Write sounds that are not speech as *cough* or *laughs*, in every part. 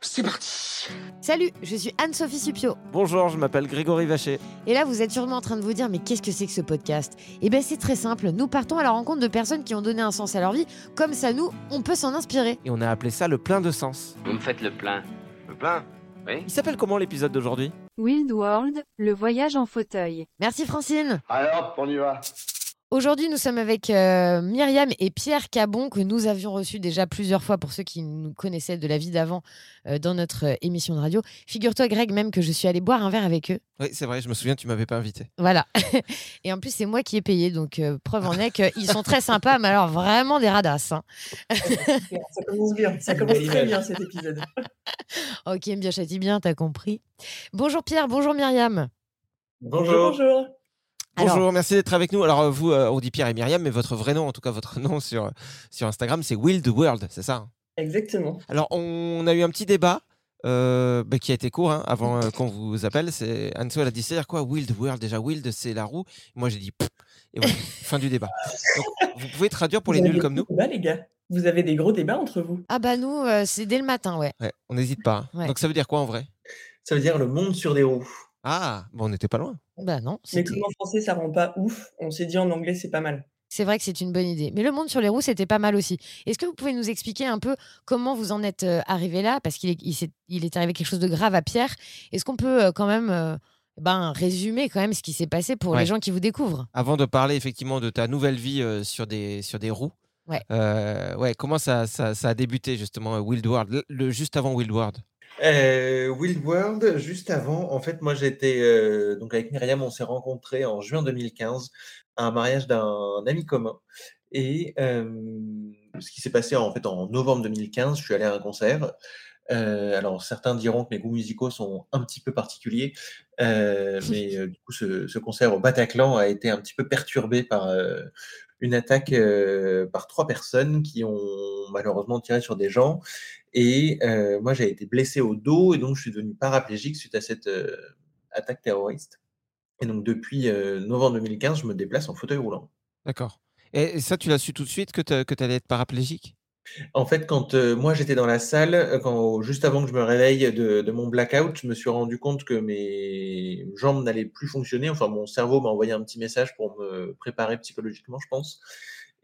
C'est parti Salut, je suis Anne-Sophie Supio. Bonjour, je m'appelle Grégory Vacher. Et là, vous êtes sûrement en train de vous dire, mais qu'est-ce que c'est que ce podcast? Eh bien, c'est très simple. Nous partons à la rencontre de personnes qui ont donné un sens à leur vie. Comme ça, nous, on peut s'en inspirer. Et on a appelé ça le plein de sens. Vous me faites le plein. Le plein? Oui Il s'appelle comment l'épisode d'aujourd'hui? Wild World, le voyage en fauteuil. Merci Francine. Alors, on y va Aujourd'hui, nous sommes avec euh, Myriam et Pierre Cabon, que nous avions reçus déjà plusieurs fois pour ceux qui nous connaissaient de la vie d'avant euh, dans notre euh, émission de radio. Figure-toi, Greg, même que je suis allée boire un verre avec eux. Oui, c'est vrai, je me souviens, tu m'avais pas invité. Voilà. *laughs* et en plus, c'est moi qui ai payé, donc euh, preuve en est qu'ils sont très sympas, mais alors vraiment des radasses. hein. *laughs* Ça commence bien, ça commence très bien cet épisode. ok, bien châtie bien, t'as compris. Bonjour Pierre, bonjour Myriam. Bonjour, bonjour. Alors- Bonjour, merci d'être avec nous. Alors, euh, vous, euh, on dit Pierre et Myriam, mais votre vrai nom, en tout cas votre *laughs* nom sur, sur Instagram, c'est Wild World, c'est ça hein? Exactement. Alors, on a eu un petit débat euh, bah, qui a été court hein, avant euh, qu'on vous appelle. C'est Anso, elle a dit c'est-à-dire quoi Wild World? Déjà, Wild, c'est la roue. Moi, j'ai dit Pff et voilà, *laughs* fin du débat. Donc, vous pouvez traduire pour les Vous nuls comme nous gros débats, les gars. Vous avez des gros débats entre vous. Ah bah nous, euh, c'est dès le matin, ouais. Ouais, on n'hésite pas. hein. Ouais. Donc, ça veut dire quoi en vrai? Ça veut dire le monde sur des roues. Ah, bon, on n'était pas loin. Bah non, Mais comme en français, ça rend pas ouf, on s'est dit en anglais, c'est pas mal. c'est vrai que c'est une bonne idée. Mais le monde sur les roues, c'était pas mal aussi. Est-ce que vous pouvez nous expliquer un peu comment vous en êtes euh, arrivé là? Parce qu'il est, il s'est- il est arrivé quelque chose de grave à Pierre. Est-ce qu'on peut euh, quand même euh, ben, résumer quand même ce qui s'est passé pour Ouais. les gens qui vous découvrent? Avant de parler effectivement de ta nouvelle vie euh, sur, des, sur des roues, Ouais. euh, ouais, comment ça, ça, ça a débuté justement Wild World, le, le- juste avant Wild World Euh, Wild World, juste avant, en fait, moi j'étais euh, donc avec Myriam, on s'est rencontrés en juin 2015 à un mariage d'un ami commun. Et ce qui s'est passé en fait en novembre 2015, je suis allé à un concert. Euh, alors certains diront que mes goûts musicaux sont un petit peu particuliers, euh, mais du coup ce, ce concert au Bataclan a été un petit peu perturbé par une attaque par trois personnes qui ont malheureusement tiré sur des gens. Et euh, moi, j'ai été blessé au dos et donc je suis devenu paraplégique suite à cette euh, attaque terroriste. Et donc depuis euh, novembre 2015, je me déplace en fauteuil roulant. D'accord. Et, ça, tu l'as su tout de suite que tu allais être paraplégique? En fait, quand moi j'étais dans la salle, quand, juste avant que je me réveille de, de mon blackout, je me suis rendu compte que mes jambes n'allaient plus fonctionner. Enfin, mon cerveau m'a envoyé un petit message pour me préparer psychologiquement, je pense.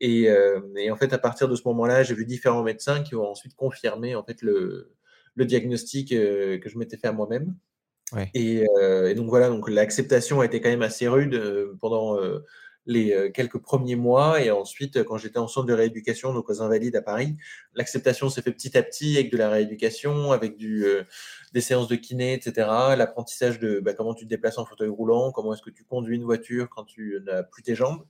Et, euh, et en fait, à partir de ce moment-là, j'ai vu différents médecins qui ont ensuite confirmé en fait le, le diagnostic euh, que je m'étais fait à moi-même. Ouais. Et, euh, et donc voilà, donc l'acceptation a été quand même assez rude pendant les quelques premiers mois. Et ensuite, quand j'étais en centre de rééducation, donc aux Invalides à Paris, l'acceptation s'est fait petit à petit avec de la rééducation, avec du, euh, des séances de kiné, etc. L'apprentissage de bah, comment tu te déplaces en fauteuil roulant, comment est-ce que tu conduis une voiture quand tu n'as plus tes jambes.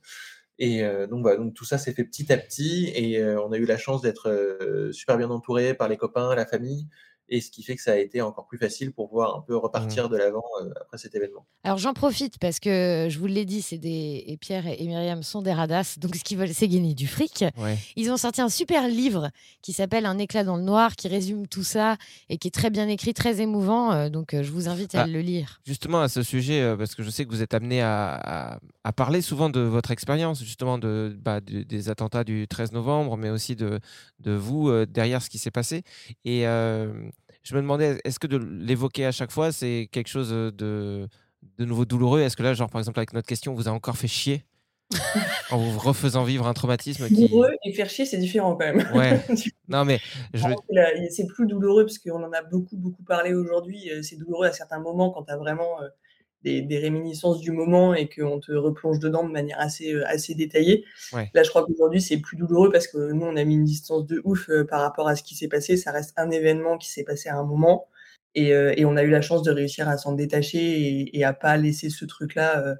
Et euh, donc, voilà, donc tout ça s'est fait petit à petit et euh, on a eu la chance d'être euh, super bien entouré par les copains, la famille. Et ce qui fait que ça a été encore plus facile pour pouvoir un peu Mmh. repartir de l'avant euh, après cet événement. Alors j'en profite parce que je vous l'ai dit, c'est des et Pierre et Myriam sont des radasses, donc ce qu'ils veulent, c'est gagner du fric. Ouais. Ils ont sorti un super livre qui s'appelle Un éclat dans le noir, qui résume tout ça et qui est très bien écrit, très émouvant. euh, donc euh, je vous invite à Ah. le lire. Justement, à ce sujet, euh, parce que je sais que vous êtes amené à, à- à parler souvent de votre expérience, justement, de, bah, de- des attentats du 13 novembre, mais aussi de, de vous euh, derrière ce qui s'est passé. Et euh, je me demandais, est-ce que de l'évoquer à chaque fois, c'est quelque chose de, de nouveau douloureux? Est-ce que là, genre, par exemple, avec notre question, on vous a encore fait chier *laughs* en vous refaisant vivre un traumatisme qui. Douloureux et faire chier, c'est différent quand même. Ouais. *laughs* Non, mais je C'est plus douloureux parce qu'on en a beaucoup, beaucoup parlé aujourd'hui. euh, C'est douloureux à certains moments quand tu as vraiment euh, des, des réminiscences du moment et qu'on te replonge dedans de manière assez, euh, assez détaillée. Ouais. Là, je crois qu'aujourd'hui, c'est plus douloureux parce que nous, on a mis une distance de ouf euh, par rapport à ce qui s'est passé. Ça reste un événement qui s'est passé à un moment. Et, euh, et on a eu la chance de réussir à s'en détacher et, et à pas laisser ce truc-là euh,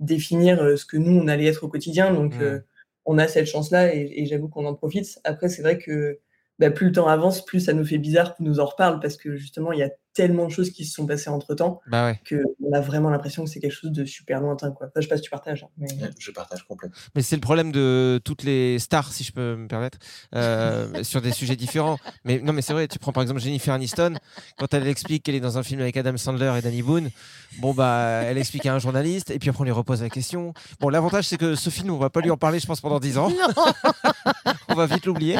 définir ce que nous, on allait être au quotidien. Donc, Mm. euh, on a cette chance-là et, et j'avoue qu'on en profite. Après, c'est vrai que bah, plus le temps avance, plus ça nous fait bizarre qu'on nous en reparle parce que justement, il y a tellement de choses qui se sont passées entre temps Bah ouais. qu'on a vraiment l'impression que c'est quelque chose de super lointain. Quoi. Enfin, je sais pas si tu partages. hein, mais... Je partage complètement. Mais c'est le problème de toutes les stars, si je peux me permettre, euh, sur des sujets différents. Mais non, mais c'est vrai. Tu prends par exemple Jennifer Aniston, quand elle explique qu'elle est dans un film avec Adam Sandler et Danny Boone. Bon bah, elle explique à un journaliste, et puis après on lui repose la question. Bon, l'avantage c'est que ce film, on va pas lui en parler, je pense, pendant 10 ans. On va vite l'oublier.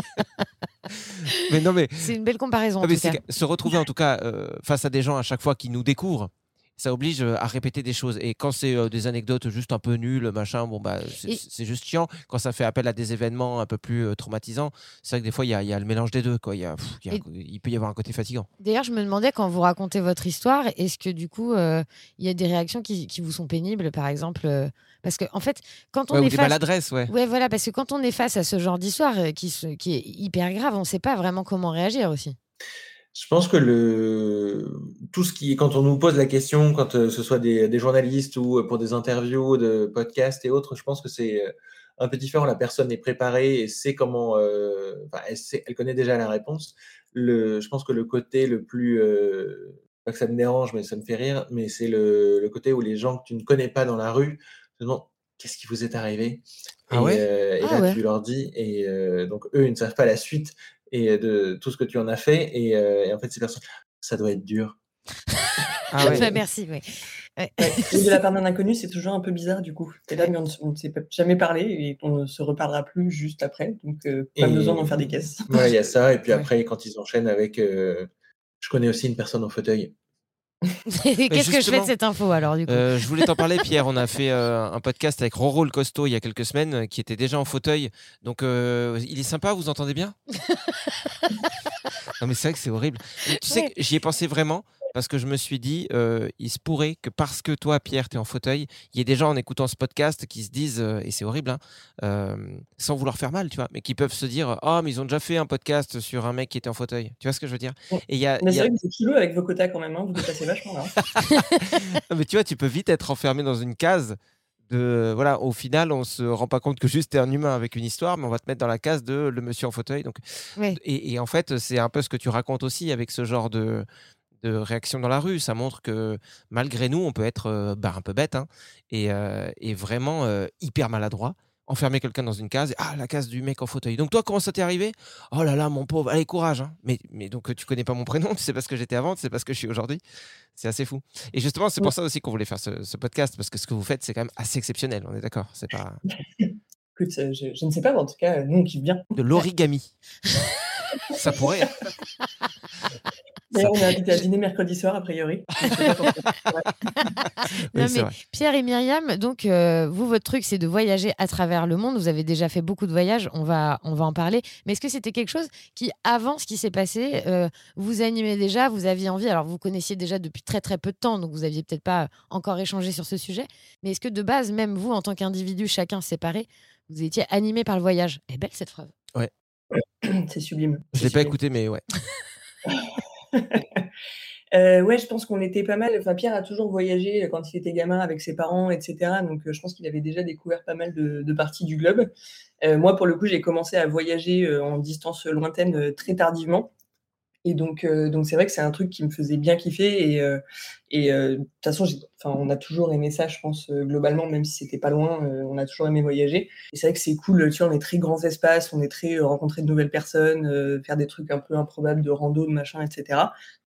*laughs* mais non, mais c'est une belle comparaison. en non, mais tout c'est cas. que se retrouver en tout cas euh, face à des gens à chaque fois qui nous découvrent, ça oblige euh, à répéter des choses. Et quand c'est euh, des anecdotes juste un peu nulles, machin, bon bah c'est Et- juste chiant. Quand ça fait appel à des événements un peu plus euh, traumatisants, c'est vrai que des fois il y, a- il y a le mélange des deux. Quoi. Il, y a, pff, il y a- Et- il peut y avoir un côté fatigant. D'ailleurs, je me demandais quand vous racontez votre histoire, est-ce que du coup, euh, il y a des réactions qui, qui vous sont pénibles, par exemple Parce que en fait, quand on Ouais, ou est des face... maladresses, ouais. Ouais, voilà, parce que quand on est face à ce genre d'histoire qui, se- qui est hyper grave, on ne sait pas vraiment comment réagir aussi. Je pense que le tout ce qui quand on nous pose la question, quand euh, ce soit des, des journalistes ou euh, pour des interviews, de podcasts et autres, je pense que c'est euh, un peu différent. La personne est préparée et sait comment, euh, enfin, elle, sait- elle connaît déjà la réponse. Le, je pense que le côté le plus, euh, pas que ça me dérange, mais ça me fait rire, mais c'est le, le côté où les gens que tu ne connais pas dans la rue te demandent qu'est-ce qui vous est arrivé? Ah et, ouais? euh, et Ah là, ouais. tu leur dis, et donc eux, ils ne savent pas la suite et de tout ce que tu en as fait. Et, euh, et en fait, ces personnes, ça doit être dur. Ah ouais. Bah, merci, oui. Ouais. Ouais, et de la part d'un inconnu, c'est toujours un peu bizarre du coup. Et là, mais on ne s'est jamais parlé et on ne se reparlera plus juste après. Donc, euh, pas Et- besoin d'en faire des caisses. Ouais, il y a ça. Et puis Ouais. après, quand ils enchaînent avec. euh, je connais aussi une personne en fauteuil. Qu'est-ce que je fais de cette info alors, du coup Euh, je voulais t'en parler, *laughs* Pierre. On a fait euh, un podcast avec Roro le Costaud il y a quelques semaines, euh, qui était déjà en fauteuil. Donc, euh, il est sympa, vous entendez bien? *laughs* Non, mais c'est vrai que c'est horrible. Et tu sais que j'y ai pensé vraiment parce que je me suis dit, euh, il se pourrait que parce que toi, Pierre, tu es en fauteuil, il y ait des gens en écoutant ce podcast qui se disent, euh, et c'est horrible, hein, euh, sans vouloir faire mal, tu vois, mais qui peuvent se dire, oh, mais ils ont déjà fait un podcast sur un mec qui était en fauteuil. Tu vois ce que je veux dire? Et il y a, Mais c'est a- vrai que chelou avec vos quotas quand même. Hein. Vous dépassez vachement là. Non, *laughs* mais tu vois, tu peux vite être enfermé dans une case. De, voilà, au final, on se rend pas compte que juste tu es un humain avec une histoire, mais on va te mettre dans la case de le monsieur en fauteuil. Donc, et en fait, c'est un peu ce que tu racontes aussi avec ce genre de, de réaction dans la rue. Ça montre que malgré nous, on peut être euh, bah, un peu bête hein, et, euh, et vraiment euh, hyper maladroit. Enfermer quelqu'un dans une case, et, ah, la case du mec en fauteuil. Donc, toi, comment ça t'est arrivé? Oh là là, mon pauvre, allez, courage. hein. Mais, mais donc, tu connais pas mon prénom, *laughs* tu sais pas ce que j'étais avant, tu sais pas ce que je suis aujourd'hui. C'est assez fou. Et justement, c'est pour ça aussi qu'on voulait faire ce, ce podcast, parce que ce que vous faites, c'est quand même assez exceptionnel. On est d'accord C'est pas *laughs* Écoute, je, je ne sais pas, mais en tout cas, nous on kiffe bien. de l'origami. ça pourrait. *laughs* D'ailleurs, on est invité à *laughs* dîner mercredi soir, a priori. *laughs* *laughs* Non, mais. Pierre et Myriam, donc euh, vous, votre truc, c'est de voyager à travers le monde. Vous avez déjà fait beaucoup de voyages, on va, on va en parler. Mais est-ce que c'était quelque chose qui, avant ce qui s'est passé, euh, vous animait déjà, vous aviez envie? Alors, vous connaissiez déjà depuis très très peu de temps, donc vous aviez peut-être pas encore échangé sur ce sujet. Mais est-ce que de base, même vous, en tant qu'individu, chacun séparé, vous étiez animé par le voyage? Eh belle cette phrase. *coughs* C'est sublime. Je c'est l'ai pas écouté, mais ouais. *laughs* Euh, ouais, je pense qu'on était pas mal. Pierre a toujours voyagé quand il était gamin avec ses parents, etc. Donc, je pense qu'il avait déjà découvert pas mal de, parties du globe. Euh, moi, pour le coup, j'ai commencé à voyager en distance lointaine très tardivement. Et donc, donc c'est vrai que c'est un truc qui me faisait bien kiffer. Et, et de toute façon, on a toujours aimé ça, je pense, globalement, même si c'était pas loin, on a toujours aimé voyager. Et c'est vrai que c'est cool, tu vois, on est très grands espaces, on est très rencontrer de nouvelles personnes, faire des trucs un peu improbables de rando, de machin, etc.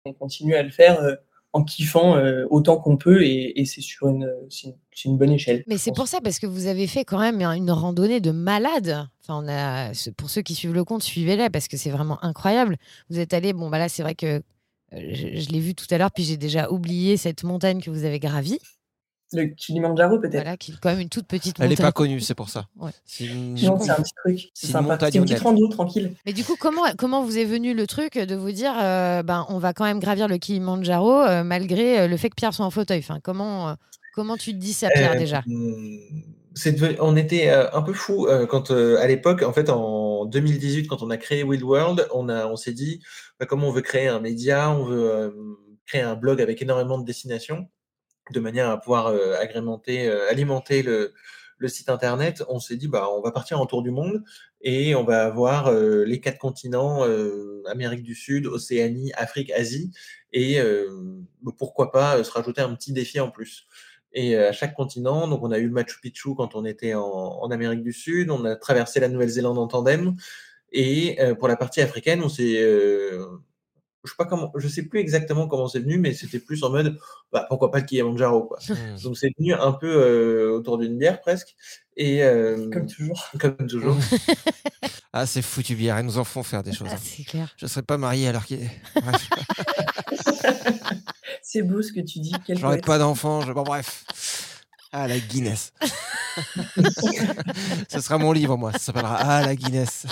On continue à le faire en kiffant autant qu'on peut et, et c'est sur une, c'est une, bonne échelle. Mais c'est pour ça, parce que vous avez fait quand même une randonnée de malade. Enfin, on a, pour ceux qui suivent le compte, suivez-la parce que c'est vraiment incroyable. Vous êtes allé, bon, bah là, c'est vrai que je, je l'ai vu tout à l'heure, puis j'ai déjà oublié cette montagne que vous avez gravie. Le Kilimanjaro, peut-être. Voilà, qui est quand même une toute petite Elle n'est pas connue, c'est pour ça. Ouais. C'est une... Non, c'est un petit truc. C'est sympa. C'est une petite rando tranquille. Mais du coup, comment, comment vous est venu le truc de vous dire, euh, ben, on va quand même gravir le Kilimanjaro euh, malgré euh, le fait que Pierre soit en fauteuil? Enfin, comment, euh, comment tu te dis ça, Pierre, Euh, déjà? c'est devenu- on était euh, un peu fou quand euh, à l'époque, en fait, en 2018, quand on a créé Wild World, on a, on s'est dit bah, comment on veut créer un média, on veut euh, créer un blog avec énormément de destinations, de manière à pouvoir euh, agrémenter, euh, alimenter le, site internet. On s'est dit bah on va partir en tour du monde et on va avoir euh, les quatre continents Amérique du Sud, Océanie, Afrique, Asie et bah, pourquoi pas se rajouter un petit défi en plus. Et à chaque continent, donc on a eu Machu Picchu quand on était en, Amérique du Sud, on a traversé la Nouvelle-Zélande en tandem, et pour la partie africaine, on s'est, je sais pas comment, je sais plus exactement comment c'est venu, mais c'était plus en mode, bah, pourquoi pas le Kilimanjaro quoi. Hmm. Donc c'est venu un peu euh, autour d'une bière presque, et euh, Comme toujours. comme toujours. *laughs* Ah, c'est foutu bière, ils nous en font faire des choses. Ah, hein. C'est clair. Je serais pas marié alors *laughs* qu'il C'est beau ce que tu dis. Quel j'aurais pas d'enfant. Je... Bon, bref. Ah, la Guinness. *laughs* Ce sera mon livre, moi. Ça s'appellera Ah, la Guinness.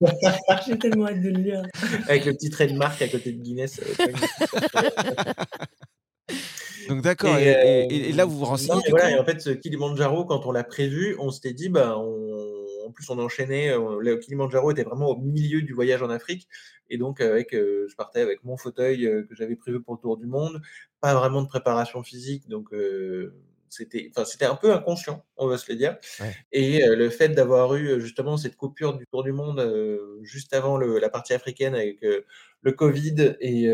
*laughs* J'ai tellement hâte de le lire. Avec le petit trait de marque à côté de Guinness. euh, *laughs* Donc, d'accord. Et, Et, euh, et- et là, vous vous Non, renseignez. du voilà, coup et en fait, ce Kilimanjaro, quand on l'a prévu, on s'était dit, bah, on... en plus, on enchaînait. euh, Le Kilimanjaro était vraiment au milieu du voyage en Afrique. Et donc, avec, euh, je partais avec mon fauteuil euh, que j'avais prévu pour le tour du monde. Pas vraiment de préparation physique. Donc, euh, c'était enfin, c'était un peu inconscient, on va se le dire. Ouais. Et euh, le fait d'avoir eu euh, justement cette coupure du tour du monde euh, juste avant le- la partie africaine avec euh, le Covid et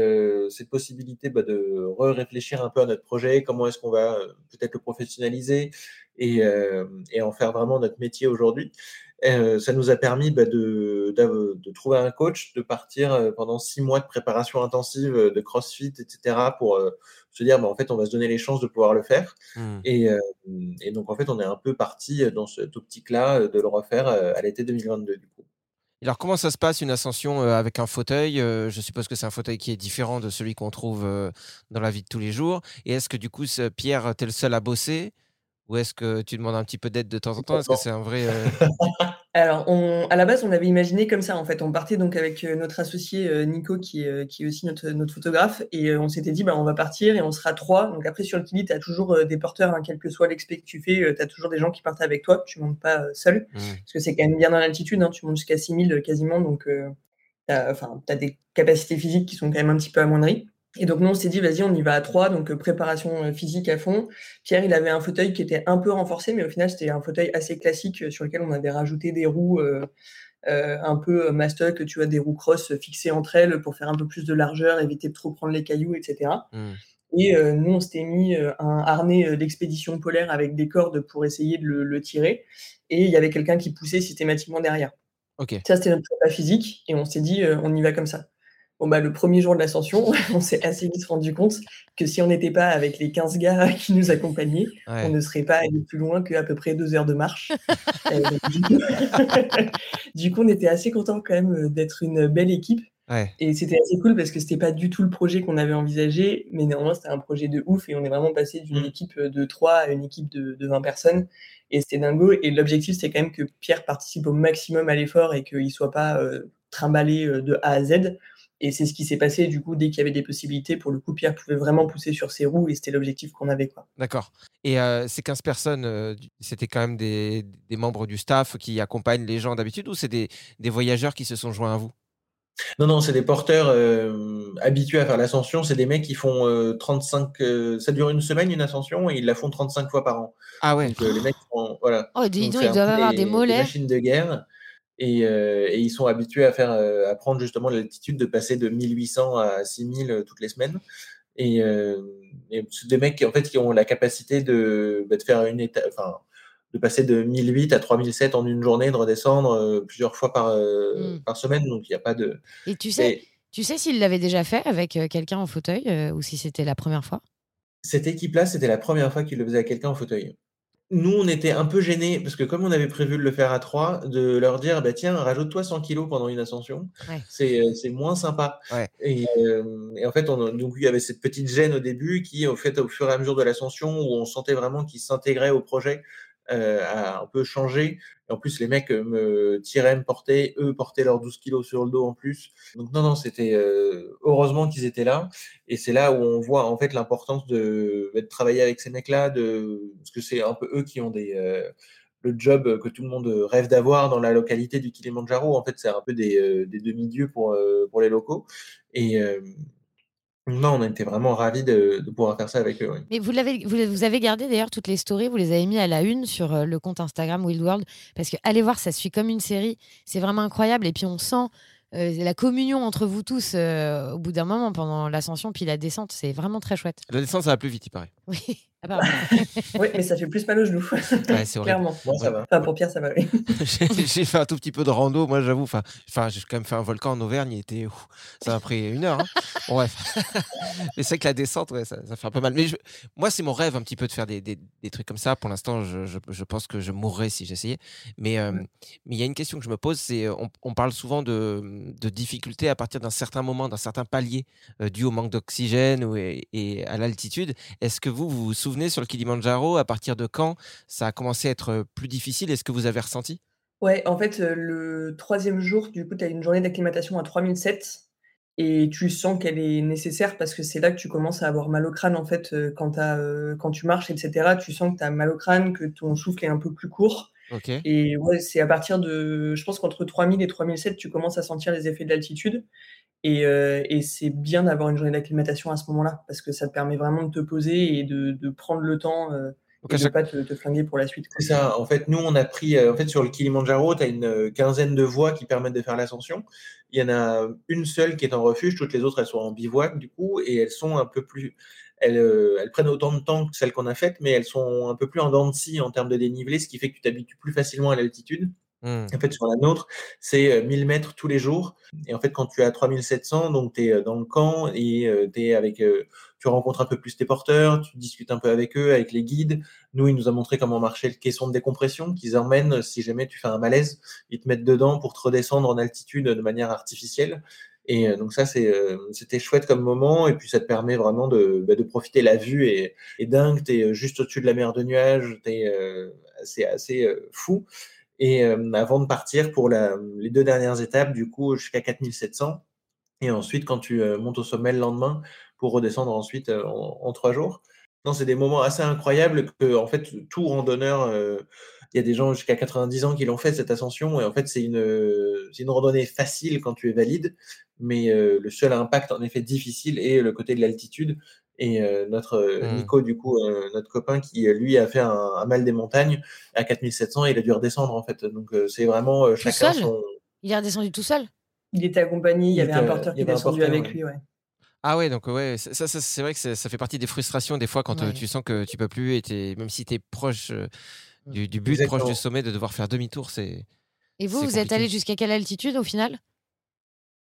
cette possibilité bah, de réfléchir un peu à notre projet, comment est-ce qu'on va peut-être le professionnaliser et, et en faire vraiment notre métier aujourd'hui. Euh, ça nous a permis bah, de, trouver un coach, de partir euh, pendant six mois de préparation intensive euh, de CrossFit, etc. pour euh, se dire, bah, en fait, on va se donner les chances de pouvoir le faire. Hmm. Et, euh, et donc, en fait, on est un peu parti dans cette optique-là de le refaire à l'été 2022, du coup. Alors, comment ça se passe une ascension avec un fauteuil Je suppose que c'est un fauteuil qui est différent de celui qu'on trouve dans la vie de tous les jours. Et est-ce que du coup, Pierre, tu es le seul à bosser? Ou est-ce que tu demandes un petit peu d'aide de temps en temps? Est-ce que c'est un vrai. euh, *laughs* Alors, on, à la base, on avait imaginé comme ça, en fait. On partait donc avec euh, notre associé euh, Nico, qui, est, qui est aussi notre, notre photographe, et on s'était dit, bah, on va partir et on sera trois. Donc après, sur le Kili, tu as toujours des porteurs, hein, quel que soit l'expé que tu fais, tu as toujours des gens qui partent avec toi, tu montes pas seul, hmm. parce que c'est quand même bien dans l'altitude, hein, tu montes jusqu'à 6000 euh, quasiment, donc tu as, as des capacités physiques qui sont quand même un petit peu amoindries. Et donc nous, on s'est dit, vas-y, on y va à trois, donc euh, préparation euh, physique à fond. Pierre, il avait un fauteuil qui était un peu renforcé, mais au final, c'était un fauteuil assez classique euh, sur lequel on avait rajouté des roues euh, euh, un peu mastoc, tu vois, des roues cross fixées entre elles pour faire un peu plus de largeur, éviter de trop prendre les cailloux, etc. Et euh, nous, on s'était mis un harnais d'expédition polaire avec des cordes pour essayer de le, le tirer. Et il y avait quelqu'un qui poussait systématiquement derrière. Ça, c'était notre prépa physique. Et on s'est dit, on y va comme ça. Bon, bah, le premier jour de l'ascension, *laughs* on s'est assez vite rendu compte que si on n'était pas avec les 15 gars *laughs* qui nous accompagnaient, Ouais. on ne serait pas allé plus loin qu'à peu près deux heures de marche. *laughs* Euh, du, coup... du coup, on était assez content quand même euh, d'être une belle équipe. Ouais. Et c'était assez cool parce que c'était pas du tout le projet qu'on avait envisagé, mais néanmoins c'était un projet de ouf et on est vraiment passé d'une Mm. équipe de 3 à une équipe de, de 20 personnes et c'était dingo. Et l'objectif c'était quand même que Pierre participe au maximum à l'effort et qu'il soit pas euh, trimballé euh, de A à Z. Et c'est ce qui s'est passé du coup dès qu'il y avait des possibilités. Pour le coup, Pierre pouvait vraiment pousser sur ses roues et c'était l'objectif qu'on avait quoi. D'accord. Et euh, ces 15 personnes, euh, c'était quand même des, des membres du staff qui accompagnent les gens d'habitude ou c'est des, des voyageurs qui se sont joints à vous? Non, non, c'est des porteurs euh, habitués à faire l'ascension. C'est des mecs qui font euh, 35. euh, ça dure une semaine, une ascension, et ils la font 35 fois par an. Ah ouais. Donc, euh, les mecs font. Voilà. Oh, dis Donc, ils doivent avoir des mollets. machines de guerre. Et, euh, et ils sont habitués à faire, euh, à prendre justement l'altitude de passer de 1800 à 6000 euh, toutes les semaines. Et, euh, et des mecs qui, en fait, qui ont la capacité de, bah, de faire une étape, enfin, de passer de 1008 à 3007 en une journée, de redescendre plusieurs fois par, Mm. par semaine. Donc, il n'y a pas de. Et tu sais, Et tu sais s'il l'avait déjà fait avec quelqu'un en fauteuil ou si c'était la première fois? Cette équipe-là, c'était la première fois qu'ils le faisaient à quelqu'un en fauteuil. Nous, on était un peu gênés parce que comme on avait prévu de le faire à trois, de leur dire bah, tiens, rajoute-toi 100 kilos pendant une ascension, Ouais. c'est euh, c'est moins sympa. Ouais. Et, euh, et en fait, on, donc il y avait cette petite gêne au début qui, au fait, au fur et à mesure de l'ascension, où on sentait vraiment qu'ils s'intégraient au projet, a un peu changé. En plus, les mecs euh, me tiraient, me portaient, eux portaient leurs 12 kilos sur le dos en plus. Donc non, non, c'était euh, heureusement qu'ils étaient là. Et c'est là où on voit en fait l'importance de, bah, de travailler avec ces mecs-là, de, parce que c'est un peu eux qui ont des, euh, le job que tout le monde rêve d'avoir dans la localité du Kilimanjaro. En fait, c'est un peu des, euh, des demi-dieux pour, euh, pour les locaux. Et euh, non, on était vraiment ravis de, de pouvoir faire ça avec eux. oui. Mais vous, l'avez, vous, vous avez gardé d'ailleurs toutes les stories, vous les avez mis à la une sur euh, le compte Instagram Wild World, parce que allez voir, ça suit comme une série, c'est vraiment incroyable, et puis on sent euh, la communion entre vous tous euh, au bout d'un moment pendant l'ascension, puis la descente, c'est vraiment très chouette. La descente, ça va plus vite, il paraît. Oui, apparemment. Oui, mais ça fait plus mal aux genoux. Ouais, c'est. *laughs* Clairement. Moi, ça va. Enfin, pour Pierre, ça va, oui. *laughs* J'ai fait un tout petit peu de rando, moi j'avoue. Enfin, enfin, j'ai quand même fait un volcan en Auvergne, il était, ouf, ça m'a pris une heure. hein. Bon, bref, *laughs* mais c'est que la descente, ouais, ça, ça fait un peu mal. Mais je- moi, c'est mon rêve un petit peu de faire des, des- des trucs comme ça. Pour l'instant, je, je- je pense que je mourrais si j'essayais. Mais euh, mais il y a une question que je me pose, c'est on, on parle souvent de, de difficultés à partir d'un certain moment, d'un certain palier, euh, dû au manque d'oxygène et, et à l'altitude. Est-ce que vous, vous vous souvenez sur le Kilimanjaro, à partir de quand ça a commencé à être plus difficile Est-ce que vous avez ressenti? Ouais, en fait, euh, le troisième jour, du coup, tu as une journée d'acclimatation à 3007 et tu sens qu'elle est nécessaire parce que c'est là que tu commences à avoir mal au crâne, en fait, euh, quand, euh, quand tu marches, etc. Tu sens que tu as mal au crâne, que ton souffle est un peu plus court. Ok. Et ouais, c'est à partir de, je pense qu'entre 3000 et 3007, tu commences à sentir les effets de l'altitude. Et, euh, et c'est bien d'avoir une journée d'acclimatation à ce moment-là parce que ça te permet vraiment de te poser et de, de prendre le temps euh, et de chaque- pas te, te flinguer pour la suite. C'est ça. En fait, nous, on a pris, euh, en fait, sur le Kilimanjaro, tu as une quinzaine de voies qui permettent de faire l'ascension. Il y en a une seule qui est en refuge, toutes les autres, elles sont en bivouac, du coup, et elles sont un peu plus. Elles, elles prennent autant de temps que celles qu'on a faites, mais elles sont un peu plus en dents de scie en termes de dénivelé, ce qui fait que tu t'habitues plus facilement à l'altitude. Hmm. En fait, sur la nôtre, c'est euh, 1000 mètres tous les jours. Et en fait, quand tu es à 3700, donc tu es dans le camp et euh, t'es avec, euh, tu rencontres un peu plus tes porteurs, tu discutes un peu avec eux, avec les guides. Nous, il nous a montré comment marcher le caisson de décompression qu'ils emmènent euh, si jamais tu fais un malaise. Ils te mettent dedans pour te redescendre en altitude de manière artificielle. Et euh, donc ça, euh, c'était chouette comme moment. Et puis ça te permet vraiment de, bah, profiter. La vue est, dingue. Tu es juste au-dessus de la mer de nuages. Euh, c'est assez euh, fou. Et euh, avant de partir pour les deux dernières étapes, du coup, jusqu'à 4700. Et ensuite, quand tu euh, montes au sommet le lendemain pour redescendre ensuite euh, en, trois jours. Non, c'est des moments assez incroyables que, en fait, tout randonneur, il y a des gens jusqu'à 90 ans qui l'ont fait cette ascension. Et en fait, c'est une, une randonnée facile quand tu es valide. Mais le seul impact, en effet, difficile est le côté de l'altitude. Et euh, notre euh, Mm. Nico, du coup, euh, notre copain qui, lui, a fait un, un mal des montagnes à 4700, il a dû redescendre, en fait. Donc, euh, c'est vraiment euh, chacun seul? son. Il est redescendu tout seul? Il était accompagné, il y avait un porteur qui est descendu porteur, avec ouais. lui. Ouais. Ah ouais, donc ouais, ça, ça, c'est vrai que ça, ça fait partie des frustrations des fois quand Ouais. tu sens que tu peux plus, et t'es- même si tu es proche euh, Mm. du, du but, Exactement. proche du sommet, de devoir faire demi-tour, c'est. Et vous, vous êtes allé jusqu'à quelle altitude au final?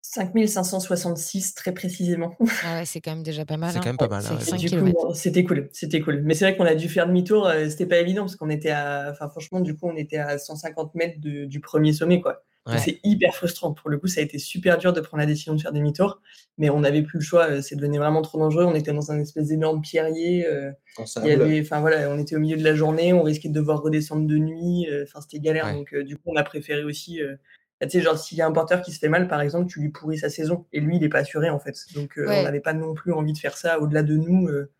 5566 très précisément. Ah ouais, c'est quand même déjà pas mal. C'est hein. quand même pas mal. C'est hein, bon, c'était cool, c'était cool. Mais c'est vrai qu'on a dû faire demi-tour, euh, c'était pas évident parce qu'on était à, enfin franchement, du coup, on était à 150 mètres de- du premier sommet, quoi. Ouais. C'est hyper frustrant. Pour le coup, ça a été super dur de prendre la décision de faire demi-tour, mais on n'avait plus le choix. euh, C'est devenu vraiment trop dangereux. On était dans un espèce d'énorme pierrier. euh, en il sable. y avait, enfin voilà, on était au milieu de la journée, on risquait de devoir redescendre de nuit. euh, Enfin, c'était galère. Ouais. Donc, euh, du coup, on a préféré aussi. Tu sais, genre, s'il y a un porteur qui se fait mal, par exemple, tu lui pourris sa saison. Et lui, il n'est pas assuré, en fait. Donc, euh, Ouais. on n'avait pas non plus envie de faire ça au-delà de nous. euh,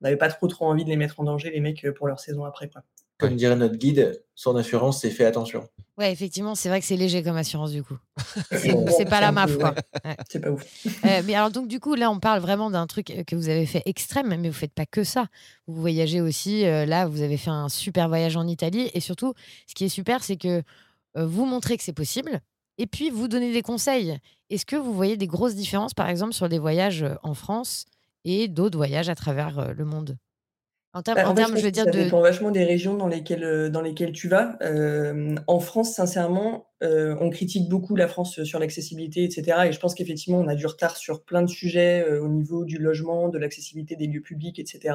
on n'avait pas trop, trop envie de les mettre en danger, les mecs, euh, pour leur saison après, quoi. Comme dirait notre guide, son assurance, c'est fait attention. Ouais, effectivement, c'est vrai que c'est léger comme assurance du coup. *laughs* C'est pas la MAF quoi. ouais. C'est pas ouf. Euh, mais alors donc du coup là on parle vraiment d'un truc que vous avez fait extrême, mais vous faites pas que ça. Vous voyagez aussi. euh, là vous avez fait un super voyage en Italie et surtout ce qui est super c'est que euh, vous montrez que c'est possible et puis vous donnez des conseils. Est-ce que vous voyez des grosses différences par exemple sur des voyages euh, en France et d'autres voyages à travers euh, le monde? En termes, Bah, en en fait, termes, je je veux dire ça de dépend vachement des régions dans lesquelles, dans lesquelles tu vas. Euh, en France, sincèrement, euh, on critique beaucoup la France sur l'accessibilité, etc. Et je pense qu'effectivement, on a du retard sur plein de sujets euh, au niveau du logement, de l'accessibilité des lieux publics, etc.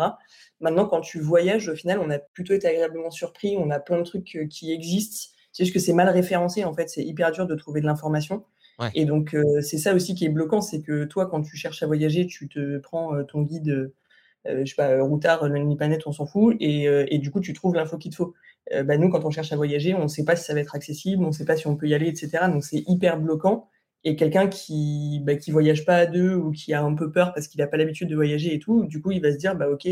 Maintenant, quand tu voyages, au final, on a plutôt été agréablement surpris. On a plein de trucs qui existent. C'est juste que c'est mal référencé, en fait. C'est hyper dur de trouver de l'information. Ouais. Et donc, euh, c'est ça aussi qui est bloquant, c'est que toi, quand tu cherches à voyager, tu te prends euh, ton guide, euh, euh, je sais pas, Routard, Nipanet, on s'en fout, et, et du coup, tu trouves l'info qu'il te faut. Bah, nous, quand on cherche à voyager, on ne sait pas si ça va être accessible, on ne sait pas si on peut y aller, etc. Donc, c'est hyper bloquant. Et quelqu'un qui bah, qui voyage pas à deux ou qui a un peu peur parce qu'il n'a pas l'habitude de voyager et tout, du coup, il va se dire, bah ok,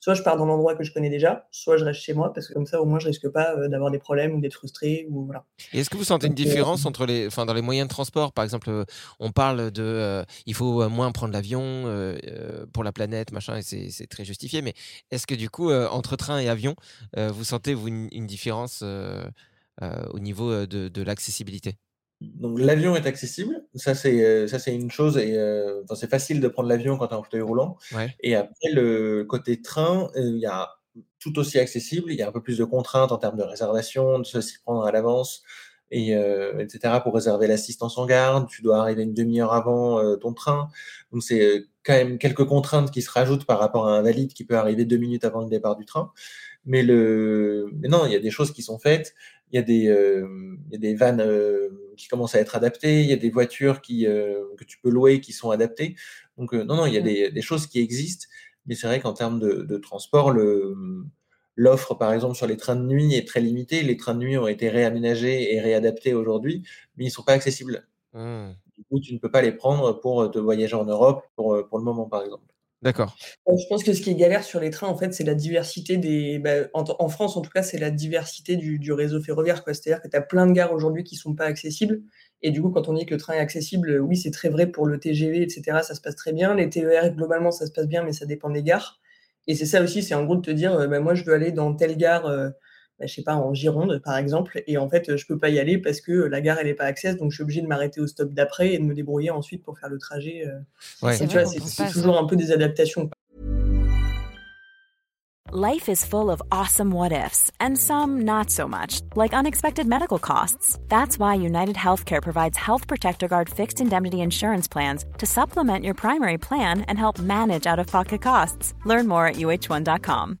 soit je pars dans l'endroit que je connais déjà, soit je reste chez moi parce que comme ça, au moins, je risque pas euh, d'avoir des problèmes ou d'être frustré ou voilà. Est-ce que vous sentez une euh, différence entre les, enfin, dans les moyens de transport? Par exemple, euh, on parle de, euh, il faut moins prendre l'avion euh, pour la planète, machin, et c'est très justifié. Mais est-ce que du coup, entre train et avion, vous sentez vous une, une différence au niveau de, de l'accessibilité? Donc l'avion est accessible, ça c'est euh, ça c'est une chose et euh, c'est facile de prendre l'avion quand tu es en fauteuil roulant. Ouais. Et après le côté train, euh, il y a tout aussi accessible, il y a un peu plus de contraintes en termes de réservation, de se s'y prendre à l'avance et euh, etc. pour réserver l'assistance en garde, tu dois arriver une demi-heure avant ton train. Donc c'est quand même quelques contraintes qui se rajoutent par rapport à un valide qui peut arriver deux minutes avant le départ du train. Mais le mais non, il y a des choses qui sont faites il y a des, euh, il y a des vannes euh, qui commencent à être adaptées, il y a des voitures qui, euh, que tu peux louer qui sont adaptées. Donc, non, non, il y a des, des choses qui existent, mais c'est vrai qu'en termes de, de transport, le, l'offre, par exemple, sur les trains de nuit est très limitée. Les trains de nuit ont été réaménagés et réadaptés aujourd'hui, mais ils ne sont pas accessibles. Hmm, Du coup, tu ne peux pas les prendre pour te voyager en Europe pour, pour le moment, par exemple. D'accord. Ouais, Je pense que ce qui est galère sur les trains, en fait, c'est la diversité des. bah, en, France, en tout cas, c'est la diversité du, réseau ferroviaire. C'est-à-dire que tu as plein de gares aujourd'hui qui sont pas accessibles. Et du coup, quand on dit que le train est accessible, euh, oui, c'est très vrai pour le TGV, etc. Ça se passe très bien. Les TER, globalement, ça se passe bien, mais ça dépend des gares. Et c'est ça aussi, c'est en gros de te dire, euh, bah, moi, je veux aller dans telle gare, euh, bah, je sais pas, en Gironde, par exemple. Et en fait, euh, je peux pas y aller parce que la gare, elle est pas access. Donc, je suis obligé de m'arrêter au stop d'après et de me débrouiller ensuite pour faire le trajet. euh. Ouais. C'est ça. toujours un peu des adaptations. Life is full of awesome what ifs, and some not so much, like unexpected medical costs. That's why United Healthcare provides Health Protector Guard fixed indemnity insurance plans to supplement your primary plan and help manage out of pocket costs. Learn more at uh1.com.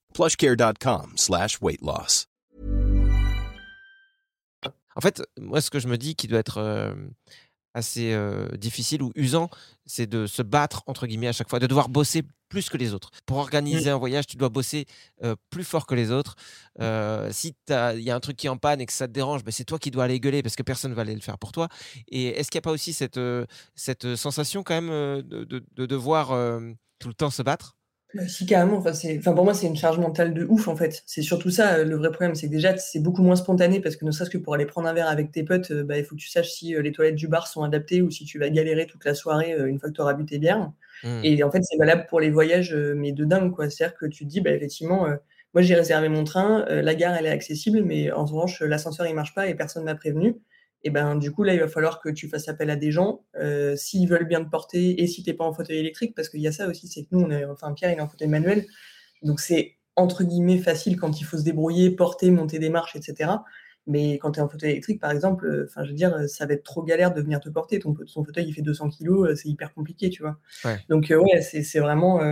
plushcare.com slash weight loss. En fait, moi, ce que je me dis qui doit être euh, assez euh, difficile ou usant, c'est de se battre, entre guillemets, à chaque fois, de devoir bosser plus que les autres. Pour organiser un voyage, tu dois bosser euh, plus fort que les autres. Euh, si il y a un truc qui est en panne et que ça te dérange, ben, c'est toi qui dois aller gueuler parce que personne ne va aller le faire pour toi. Et est-ce qu'il n'y a pas aussi cette, cette sensation quand même de, de- de devoir euh, tout le temps se battre? Bah, si carrément, enfin, c'est, enfin, pour moi c'est une charge mentale de ouf en fait. C'est surtout ça euh, le vrai problème, c'est que déjà c'est beaucoup moins spontané parce que ne serait-ce que pour aller prendre un verre avec tes potes, euh, bah, il faut que tu saches si euh, les toilettes du bar sont adaptées ou si tu vas galérer toute la soirée une fois que tu auras bu tes bières. Hmm. Et en fait c'est valable pour les voyages mais de dingue quoi. C'est-à-dire que tu te dis bah effectivement euh, moi j'ai réservé mon train, euh, la gare elle est accessible mais en revanche l'ascenseur il marche pas et personne m'a prévenu. Et ben du coup là il va falloir que tu fasses appel à des gens euh, s'ils veulent bien te porter et si t'es pas en fauteuil électrique parce qu'il y a ça aussi c'est que nous on est enfin Pierre il est en fauteuil manuel. Donc c'est entre guillemets facile quand il faut se débrouiller porter monter des marches etc mais quand tu es en fauteuil électrique par exemple euh, enfin je veux dire ça va être trop galère de venir te porter. Ton, ton fauteuil il fait 200 kilos euh, c'est hyper compliqué tu vois. Ouais. donc ouais c'est vraiment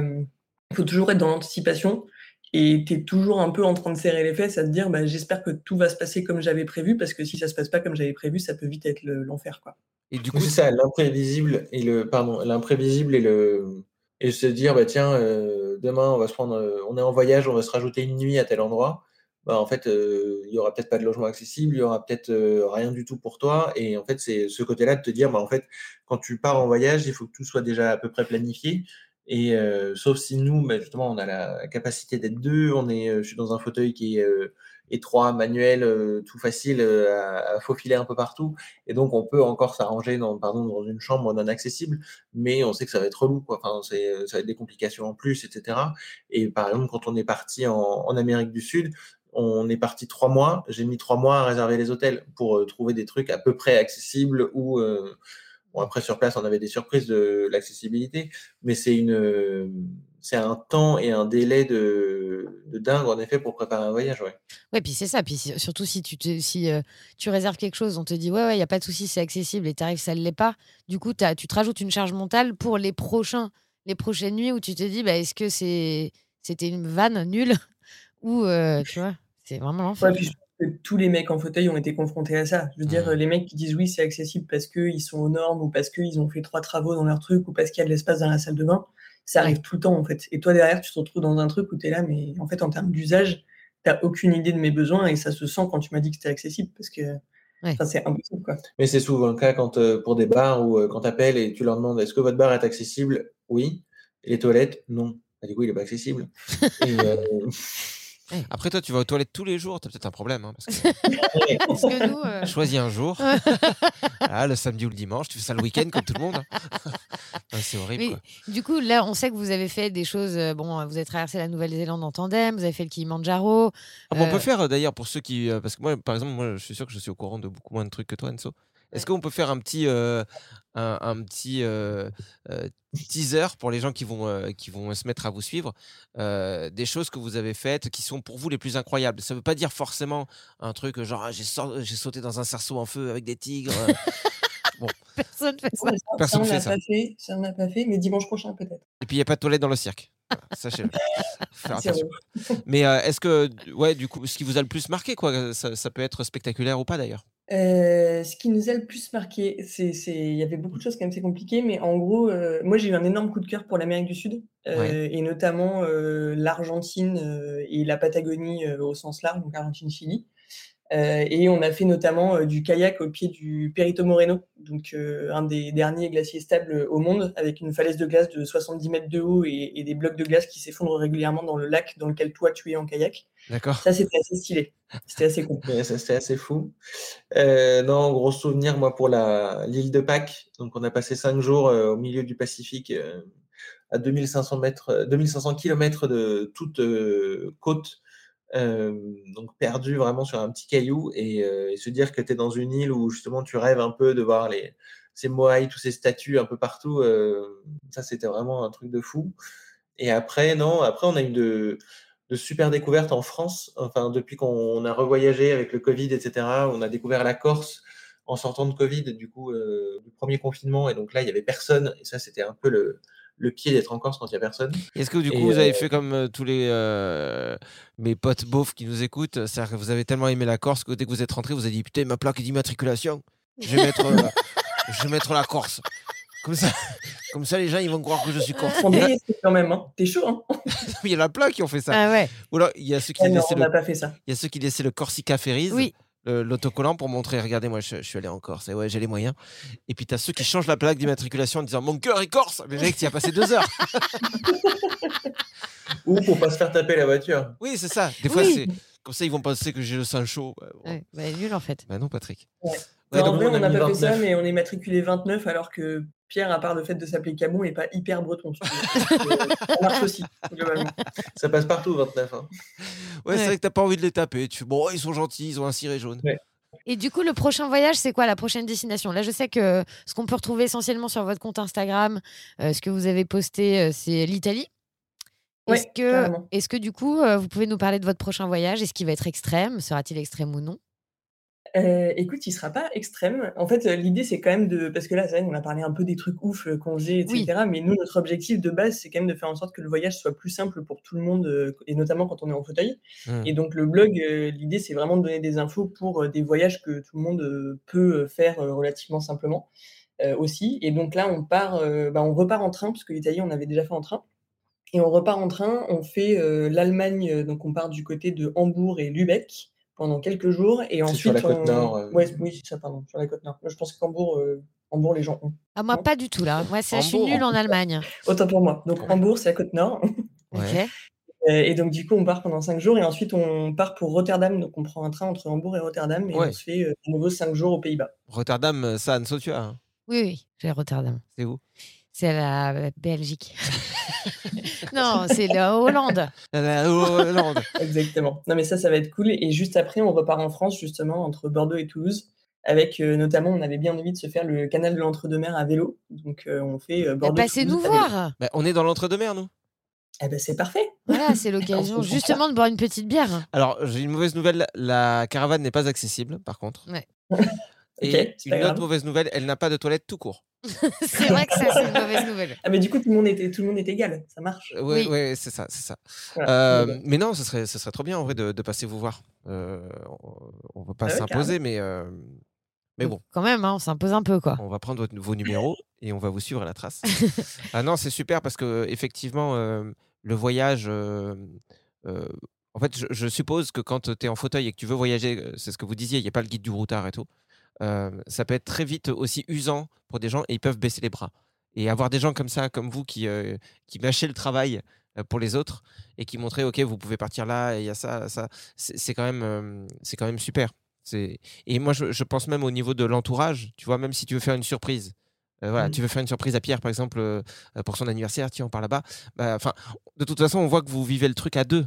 il faut toujours être dans l'anticipation Et tu es toujours un peu en train de serrer les fesses à te dire bah, j'espère que tout va se passer comme j'avais prévu parce que si ça se passe pas comme j'avais prévu, ça peut vite être le- l'enfer quoi. Et du coup, c'est ça, l'imprévisible et le pardon, l'imprévisible et le et se dire bah tiens, euh, demain on va se prendre, euh, on est en voyage, on va se rajouter une nuit à tel endroit. Bah en fait, euh, il y aura peut-être pas de logement accessible, il y aura peut-être euh, rien du tout pour toi. Et en fait, c'est ce côté-là de te dire bah en fait, quand tu pars en voyage, il faut que tout soit déjà à peu près planifié. Et euh, sauf si nous, bah, justement, on a la capacité d'être deux, on est, euh, je suis dans un fauteuil qui est euh, étroit, manuel, euh, tout facile euh, à, à faufiler un peu partout. Et donc, on peut encore s'arranger dans, pardon, dans une chambre non accessible, mais on sait que ça va être relou, quoi. Enfin, c'est, ça va être des complications en plus, etc. Et par exemple, quand on est parti en, en Amérique du Sud, on est parti trois mois. J'ai mis trois mois à réserver les hôtels pour euh, trouver des trucs à peu près accessibles ou euh, bon après sur place on avait des surprises de l'accessibilité, mais c'est une c'est un temps et un délai de, de dingue en effet pour préparer un voyage, ouais. Ouais, puis c'est ça. Puis surtout si tu te, si euh, tu réserves quelque chose, on te dit ouais ouais, il y a pas de souci, c'est accessible et t'arrives ça ne l'est pas. Du coup, t'as- tu te rajoutes une charge mentale pour les prochains les prochaines nuits où tu te dis bah est-ce que c'est c'était une vanne nulle? *laughs* Ou euh, tu vois, c'est vraiment l'enfer. Ouais, puis je pense que tous les mecs en fauteuil ont été confrontés à ça. Je veux dire, Mmh. les mecs qui disent oui, c'est accessible parce qu'ils sont aux normes ou parce qu'ils ont fait trois travaux dans leur truc ou parce qu'il y a de l'espace dans la salle de bain, ça arrive tout le temps en fait. Et toi derrière, tu te retrouves dans un truc où tu es là, mais en fait, en termes d'usage, t'as aucune idée de mes besoins et ça se sent quand tu m'as dit que c'était accessible parce que c'est impossible quoi. Mais c'est souvent le cas quand euh, pour des bars où euh, quand tu appelles et tu leur demandes est-ce que votre bar est accessible? Oui. Et les toilettes? Non. Bah, du coup, il est pas accessible. *laughs* Et, euh, Après, toi, tu vas aux toilettes tous les jours, tu as peut-être un problème. hein, parce que... *laughs* Parce que nous, euh, Choisis un jour. *laughs* Ah, le samedi ou le dimanche, tu fais ça le week-end comme tout le monde. hein. *laughs* C'est horrible. Mais quoi. du coup, là, on sait que vous avez fait des choses. euh, bon, vous avez traversé la Nouvelle-Zélande en tandem, vous avez fait le Kilimanjaro. Ah, bon, on peut faire euh, d'ailleurs pour ceux qui. parce que moi, par exemple, moi, je suis sûr que je suis au courant de beaucoup moins de trucs que toi, Enzo. Est-ce qu'on peut faire un petit, euh, un, un petit euh, euh, teaser pour les gens qui vont, euh, qui vont se mettre à vous suivre euh, Des choses que vous avez faites qui sont pour vous les plus incroyables? Ça ne veut pas dire forcément un truc genre ah, j'ai sauté dans un cerceau en feu avec des tigres. bon. *laughs* Personne fait ça, Personne on fait n'a ça. pas fait, ça on n'a pas fait, mais dimanche prochain peut-être. Et puis il n'y a pas de toilette dans le cirque. Voilà, Sachez-le. *laughs* Mais euh, est-ce que, ouais, du coup, ce qui vous a le plus marqué, quoi, ça, ça peut être spectaculaire ou pas d'ailleurs? Euh, ce qui nous a le plus marqué, c'est, c'est, il y avait beaucoup de choses quand même, c'est compliqué, mais en gros, euh, moi j'ai eu un énorme coup de cœur pour l'Amérique du Sud, euh, Ouais. et notamment euh, l'Argentine euh, et la Patagonie euh, au sens large, donc Argentine-Chili. Euh, et on a fait notamment euh, du kayak au pied du Perito Moreno, donc euh, un des derniers glaciers stables au monde, avec une falaise de glace de 70 mètres de haut et, et des blocs de glace qui s'effondrent régulièrement dans le lac dans lequel toi tu es en kayak. D'accord. Ça, c'était assez stylé. C'était assez cool. Ouais, ça, c'était assez fou. Euh, non, gros souvenir, moi, pour la, l'île de Pâques. Donc, on a passé cinq jours euh, au milieu du Pacifique, euh, à 2500 mètres, euh, 2500 kilomètres de toute euh, côte. Euh, donc, perdu vraiment sur un petit caillou et, euh, se dire que tu es dans une île où justement tu rêves un peu de voir les, ces moaïs, tous ces statues un peu partout. euh, ça, c'était vraiment un truc de fou. Et après, non, après, on a eu de, de super découvertes en France. Enfin, depuis qu'on a revoyagé avec le Covid, etc., on a découvert la Corse en sortant de Covid, du coup, du premier confinement. Et donc là, il n'y avait personne. Et ça, c'était un peu le, le pied d'être en Corse quand il n'y a personne. Est-ce que du coup, Et, vous avez euh, fait comme euh, tous les euh, mes potes beaufs qui nous écoutent C'est-à-dire que vous avez tellement aimé la Corse que dès que vous êtes rentré, vous avez dit Putain, ma plaque d'immatriculation, je vais mettre, euh, *laughs* je vais mettre la Corse. Comme ça, comme ça, les gens ils vont croire que je suis corse. On est quand même, hein. T'es chaud, hein *laughs* il y en a plein qui ont fait ça. Ah ouais. Ou alors, il y a ceux qui Ah non, laissaient on le, pas fait ça. il y a ceux qui laissaient le Corsica Ferries, Oui. L'autocollant pour montrer Regardez, moi, je, je suis allé en Corse. Et ouais, j'ai les moyens. Et puis, tu as ceux qui changent la plaque d'immatriculation en disant Mon cœur est corse. Mais mec, tu y as passé deux heures. *laughs* Ou pour pas se faire taper la voiture. Oui, c'est ça. Des fois, Oui. c'est comme ça, ils vont penser que j'ai le sang chaud. Ouais, bon. Ouais, bah, nul en fait. Bah non, Patrick. Ouais. Ouais, Non, en vrai, on n'a pas fait ça, 29. mais on est matriculé 29, alors que Pierre, à part le fait de s'appeler Camon, est pas hyper breton. *laughs* euh, ça marche aussi, globalement. Ça passe partout, 29. hein. Ouais, c'est vrai que t'as pas envie de les taper. Tu fais, bon, ils sont gentils, ils ont un ciré jaune. Ouais. Et du coup, le prochain voyage, c'est quoi la prochaine destination? Là, je sais que ce qu'on peut retrouver essentiellement sur votre compte Instagram, euh, ce que vous avez posté, euh, c'est l'Italie. Ouais, Est-ce que, est que du coup, euh, vous pouvez nous parler de votre prochain voyage? Est-ce qu'il va être extrême? Sera-t-il extrême ou non? Heu, écoute, il sera pas extrême. En fait, heu, l'idée, c'est quand même de parce que là, qu'on a parlé un peu des trucs ouf, heu, qu'on faisait et Oui. cetera, mais nous, notre objectif de base, c'est quand même de faire en sorte que le voyage soit plus simple pour tout le monde, et notamment quand on est en fauteuil. Mmh. Et donc le blog, l'idée, c'est vraiment de donner des infos pour, des voyages que tout le monde, peut, faire, relativement simplement, aussi. Et donc là, on part, bah, on repart en train parce que l'Italie, on avait déjà fait en train. Et on repart en train, on fait, l'Allemagne, donc on part du côté de Hambourg et Lübeck pendant quelques jours et C'est sur ensuite la côte on nord, ouais, oui, c'est ça, pardon, sur la côte nord. Je pense qu'Hambourg, heu, Hambourg, les gens ont. Ah moi Non? pas du tout là. Moi c'est je suis nulle en Allemagne. Autant pour moi. Donc Hambourg, c'est la côte nord. Heu, et donc du coup, on part pendant 5 jours et ensuite on part pour Rotterdam. Donc on prend un train entre Hambourg et Rotterdam et on se fait, heu, de nouveau 5 jours aux Pays-Bas. Rotterdam, euh, ça, as. hein Oui, oui, j'ai Rotterdam. C'est où? C'est la euh, Belgique. *laughs* non, c'est la Hollande. La Hollande. *laughs* Exactement. Non, mais ça, ça va être cool. Et juste après, on repart en France, justement, entre Bordeaux et Toulouse, avec euh, notamment, on avait bien envie de se faire le canal de l'Entre-deux-Mers à vélo. Donc, euh, on fait euh, Bah, Bordeaux. passez nous Toulouse à vélo. voir. Bah, on est dans l'entre-deux-mer, nous. Eh ben, c'est parfait. Voilà, c'est *laughs* l'occasion justement de boire une petite bière. Alors, j'ai une mauvaise nouvelle. La caravane n'est pas accessible, par contre. Ouais. Et une autre grave. mauvaise nouvelle, elle n'a pas de toilette tout court. *laughs* *laughs* c'est vrai que ça c'est une mauvaise nouvelle. Ah, mais du coup, tout le monde était, tout le monde est égal. Ça marche. Ouais, Oui. ouais, c'est ça, c'est ça. Voilà. Euh, Mais bon. mais non, ce serait, ce serait trop bien en vrai de, de passer vous voir. Euh, on, on va pas Ah ouais, s'imposer, mais, euh, mais bon, Quand même, hein, on s'impose un peu quoi. on va prendre votre- vos numéros *laughs* et on va vous suivre à la trace. ah non, c'est super parce que effectivement, euh, le voyage. euh, euh, en fait, je, je suppose que quand tu es en fauteuil et que tu veux voyager, c'est ce que vous disiez, il n'y a pas le guide du routard et tout. Euh, ça peut être très vite aussi usant pour des gens et ils peuvent baisser les bras. Et avoir des gens comme ça, comme vous, qui, euh, qui mâchaient le travail euh, pour les autres et qui montraient, OK, vous pouvez partir là il y a ça, ça, c'est quand, même, c'est quand même super. Et moi, je, je pense même au niveau de l'entourage, tu vois, même si tu veux faire une surprise. euh, voilà, Mhm. tu veux faire une surprise à Pierre, par exemple, euh, pour son anniversaire, tiens, on part là-bas. Bah, de toute façon, on voit que vous vivez le truc à deux.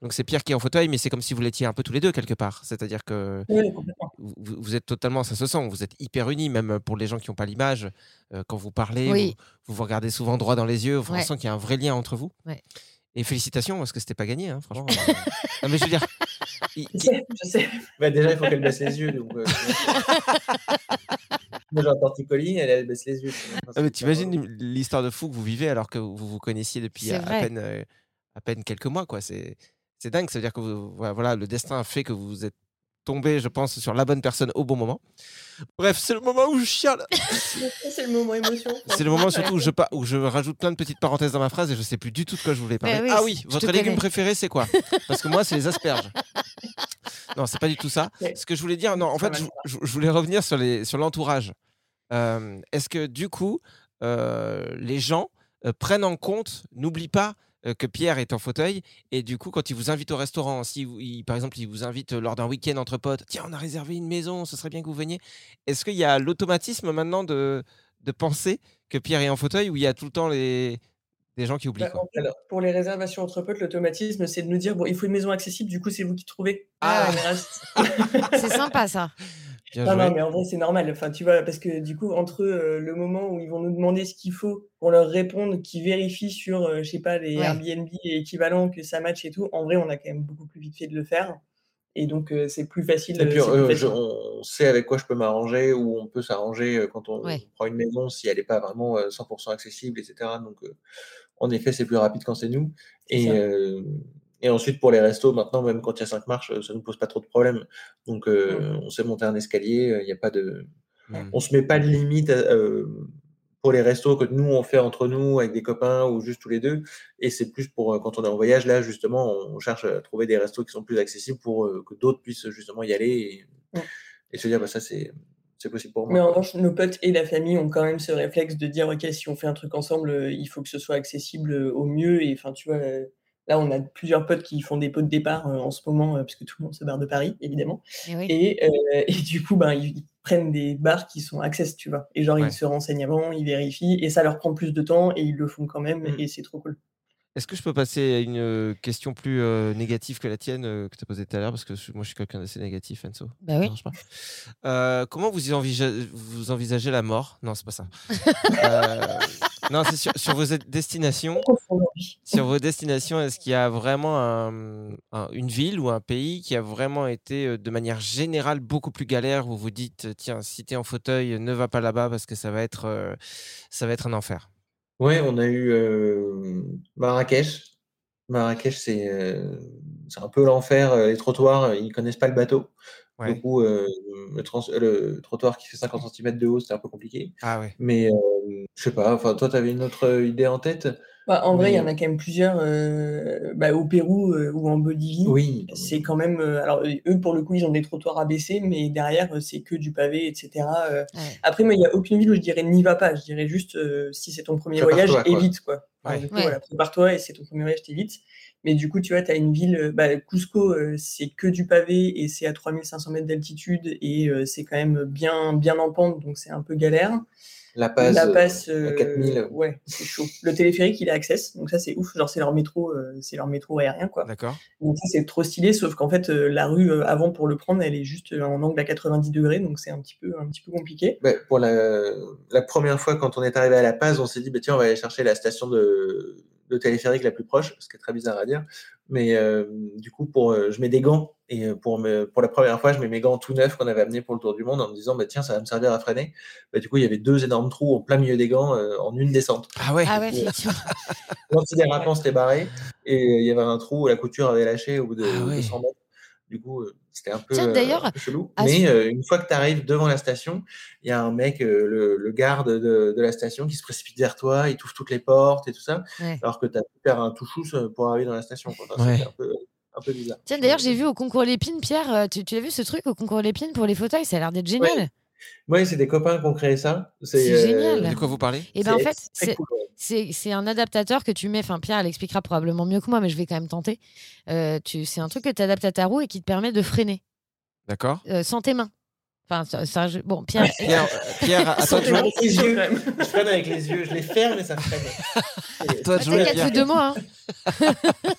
Donc c'est Pierre qui est en fauteuil, mais c'est comme si vous l'étiez un peu tous les deux quelque part. C'est-à-dire que Oui, vous, êtes totalement, ça se sent, vous êtes hyper unis, même pour les gens qui n'ont pas l'image. euh, quand vous parlez, Oui. vous, vous vous regardez souvent droit dans les yeux, on Ouais. sent qu'il y a un vrai lien entre vous. Ouais. Et félicitations, parce que c'était pas gagné, hein, franchement. euh. *laughs* non, mais je veux dire, il- Je sais, je sais. Bah, déjà, il faut qu'elle baisse les yeux. Donc, euh, *laughs* Moi, j'ai un torticolis, elle, elle baisse les yeux. Ah, mais t'imagines l'histoire de fou que vous vivez alors que vous vous connaissiez depuis à, peine, euh, à peine quelques mois. quoi. C'est c'est dingue. Ça veut dire que vous- voilà, le destin a fait que vous êtes tombé, je pense, sur la bonne personne au bon moment. Bref, c'est le moment où je chiale. *laughs* C'est le moment émotion. *laughs* C'est le moment surtout où je, où je rajoute plein de petites parenthèses dans ma phrase et je sais plus du tout de quoi je voulais parler. Oui, ah oui, votre légume connais. préféré, c'est quoi? Parce que moi, c'est les asperges. *laughs* Non, c'est pas du tout ça. Ce que je voulais dire, non, en fait, je, voulais revenir sur les sur l'entourage. Euh, Est-ce que du coup, euh, les gens euh, prennent en compte, n'oublient pas euh, que Pierre est en fauteuil et du coup, quand il vous invite au restaurant, si il- par exemple, il vous invite lors d'un week-end entre potes, tiens, on a réservé une maison, ce serait bien que vous veniez. Est-ce qu'il y a l'automatisme maintenant de de penser que Pierre est en fauteuil ou il y a tout le temps les des gens qui oublient Bah, quoi? alors, pour les réservations entre potes, l'automatisme, c'est de nous dire bon, il faut une maison accessible, du coup, c'est vous qui trouvez. Ah. C'est- *laughs* C'est sympa ça. Bien Non, joué. non, mais en vrai, c'est normal. Enfin, tu vois, parce que du coup, entre euh, le moment où ils vont nous demander ce qu'il faut pour leur répondre, qu'ils vérifient sur, euh, je sais pas, les Ouais. Airbnb et équivalents, que ça match et tout, en vrai, on a quand même beaucoup plus vite fait de le faire. Et donc, euh, c'est plus facile. Et puis, euh, c'est plus facile. je- on sait avec quoi je peux m'arranger ou on peut s'arranger quand on Ouais. prend une maison si elle n'est pas vraiment euh, 100% accessible, etc. Donc, euh, en effet, c'est plus rapide quand c'est nous. Et, ça. euh, et ensuite, pour les restos, maintenant, même quand il y a cinq marches, euh, ça ne nous pose pas trop de problèmes. Donc, euh, Mhm. on sait monter un escalier, euh, il n'y a pas de. Mm. On se met pas de limite euh, pour les restos que nous, on fait entre nous avec des copains ou juste tous les deux. Et c'est plus pour euh, quand on est en voyage, là, justement, on cherche à trouver des restos qui sont plus accessibles pour euh, que d'autres puissent justement y aller et, Mm. et se dire, bah, ça, c'est c'est possible pour moi. Mais en revanche, nos potes et la famille ont quand même ce réflexe de dire ok, si on fait un truc ensemble, euh, il faut que ce soit accessible euh, au mieux. Et enfin, tu vois, euh, là, on a plusieurs potes qui font des pots de départ euh, en ce moment, euh, parce que tout le monde se barre de Paris, évidemment. Et oui. Et, euh, *laughs* et du coup, ben, ils, prennent des bars qui sont access, tu vois. Et genre, Ouais. ils se renseignent avant, ils vérifient, et ça leur prend plus de temps, et ils le font quand même, Mm. et c'est trop cool. Est-ce que je peux passer à une question plus euh, négative que la tienne euh, que tu as posée tout à l'heure? Parce que je- moi, je suis quelqu'un d'assez négatif, Enzo. Bah oui. pas Euh, comment vous, envisagez, vous envisagez la mort? Non, c'est pas ça. *laughs* Non, c'est sur, sur vos destinations. Sur vos destinations, est-ce qu'il y a vraiment un- un- une ville ou un pays qui a vraiment été, euh, de manière générale, beaucoup plus galère où vous dites, euh, tiens, si tu es en fauteuil, ne va pas là-bas parce que ça va être, euh, ça va être un enfer Ouais, on a eu euh, Marrakech. Marrakech, c'est euh, c'est un peu l'enfer. euh, Les trottoirs, euh, ils connaissent pas le bateau. Ouais. Du coup, euh, le, trans- le trottoir qui fait 50 cm de haut, c'était un peu compliqué. Ah ouais. Mais euh, je sais pas, enfin, toi, tu avais une autre idée en tête? Bah, en vrai, il y en a quand même plusieurs. euh, bah, au Pérou euh, ou en Bolivie, Oui. c'est quand même. euh, alors, eux, pour le coup, ils ont des trottoirs abaissés, mais derrière, c'est que du pavé, etc. euh. Après, moi, il n'y a aucune ville où je dirais n'y va pas. Je dirais juste, euh, si c'est ton premier voyage, quoi. évite, quoi. Enfin, Ouais. Ouais. prépare-toi et c'est ton premier voyage, t'évites. Mais du coup, tu vois, tu as une ville, euh, bah, Cusco, euh, c'est que du pavé et c'est à 3500 mètres d'altitude et euh, c'est quand même bien, bien en pente, donc c'est un peu galère. La Paz, La euh, Paz, à euh, 4000. ouais, c'est chaud. Le téléphérique, il est access, donc ça c'est ouf. Genre c'est leur métro, euh, c'est leur métro aérien quoi. D'accord. Donc ça c'est trop stylé, sauf qu'en fait euh, la rue euh, avant pour le prendre, elle est juste euh, en angle à 90 degrés, donc c'est un petit peu un petit peu compliqué. Ouais, pour la, la première fois, quand on est arrivé à La Paz, on s'est dit, bah, tiens, on va aller chercher la station de, de téléphérique la plus proche, ce qui est très bizarre à dire. Mais euh, du coup, pour, euh, je mets des gants. Et euh, pour, me, pour la première fois, je mets mes gants tout neufs qu'on avait amenés pour le tour du monde en me disant, bah, tiens, ça va me servir à freiner. Bah, du coup, il y avait deux énormes trous en plein milieu des gants euh, en une descente. Ah ouais Ah ouais. *laughs* L'antidérapant s'était barré et il y avait un trou où la couture avait lâché au bout de, Ah ouais. de 100 mètres. Du coup, euh, c'était un peu, Tiens, euh, d'ailleurs, un peu chelou. Mais ce- euh, une fois que tu arrives devant la station, il y a un mec, euh, le, le garde de, de la station, qui se précipite vers toi, il t'ouvre toutes les portes et tout ça, Ouais. alors que tu as pu faire un touchous euh, pour arriver dans la station. Enfin, Ouais. Un peu, un peu bizarre. Tiens, d'ailleurs, j'ai vu au concours Lépine, Pierre, tu, tu as vu ce truc au concours Lépine pour les fauteuils Ça a l'air d'être génial. Oui, c'est des copains qui ont créé ça. C'est euh, génial. De quoi vous parlez? Et ben en C'est- fait, c'est cool, un adaptateur que tu mets. Enfin, Pierre l'expliquera probablement mieux que moi, mais je vais quand même tenter. Euh, tu- c'est un truc que tu adaptes à ta roue et qui te permet de freiner D'accord. euh, sans tes mains. Enfin, ça, ça, je- bon, Pierre. Pierre, Pierre, à *laughs* toi de Je freine jouer. avec les yeux. Je freine avec les yeux. Je les ferme et ça freine. À toi de jouer, T'inquiète, de moi. Hein.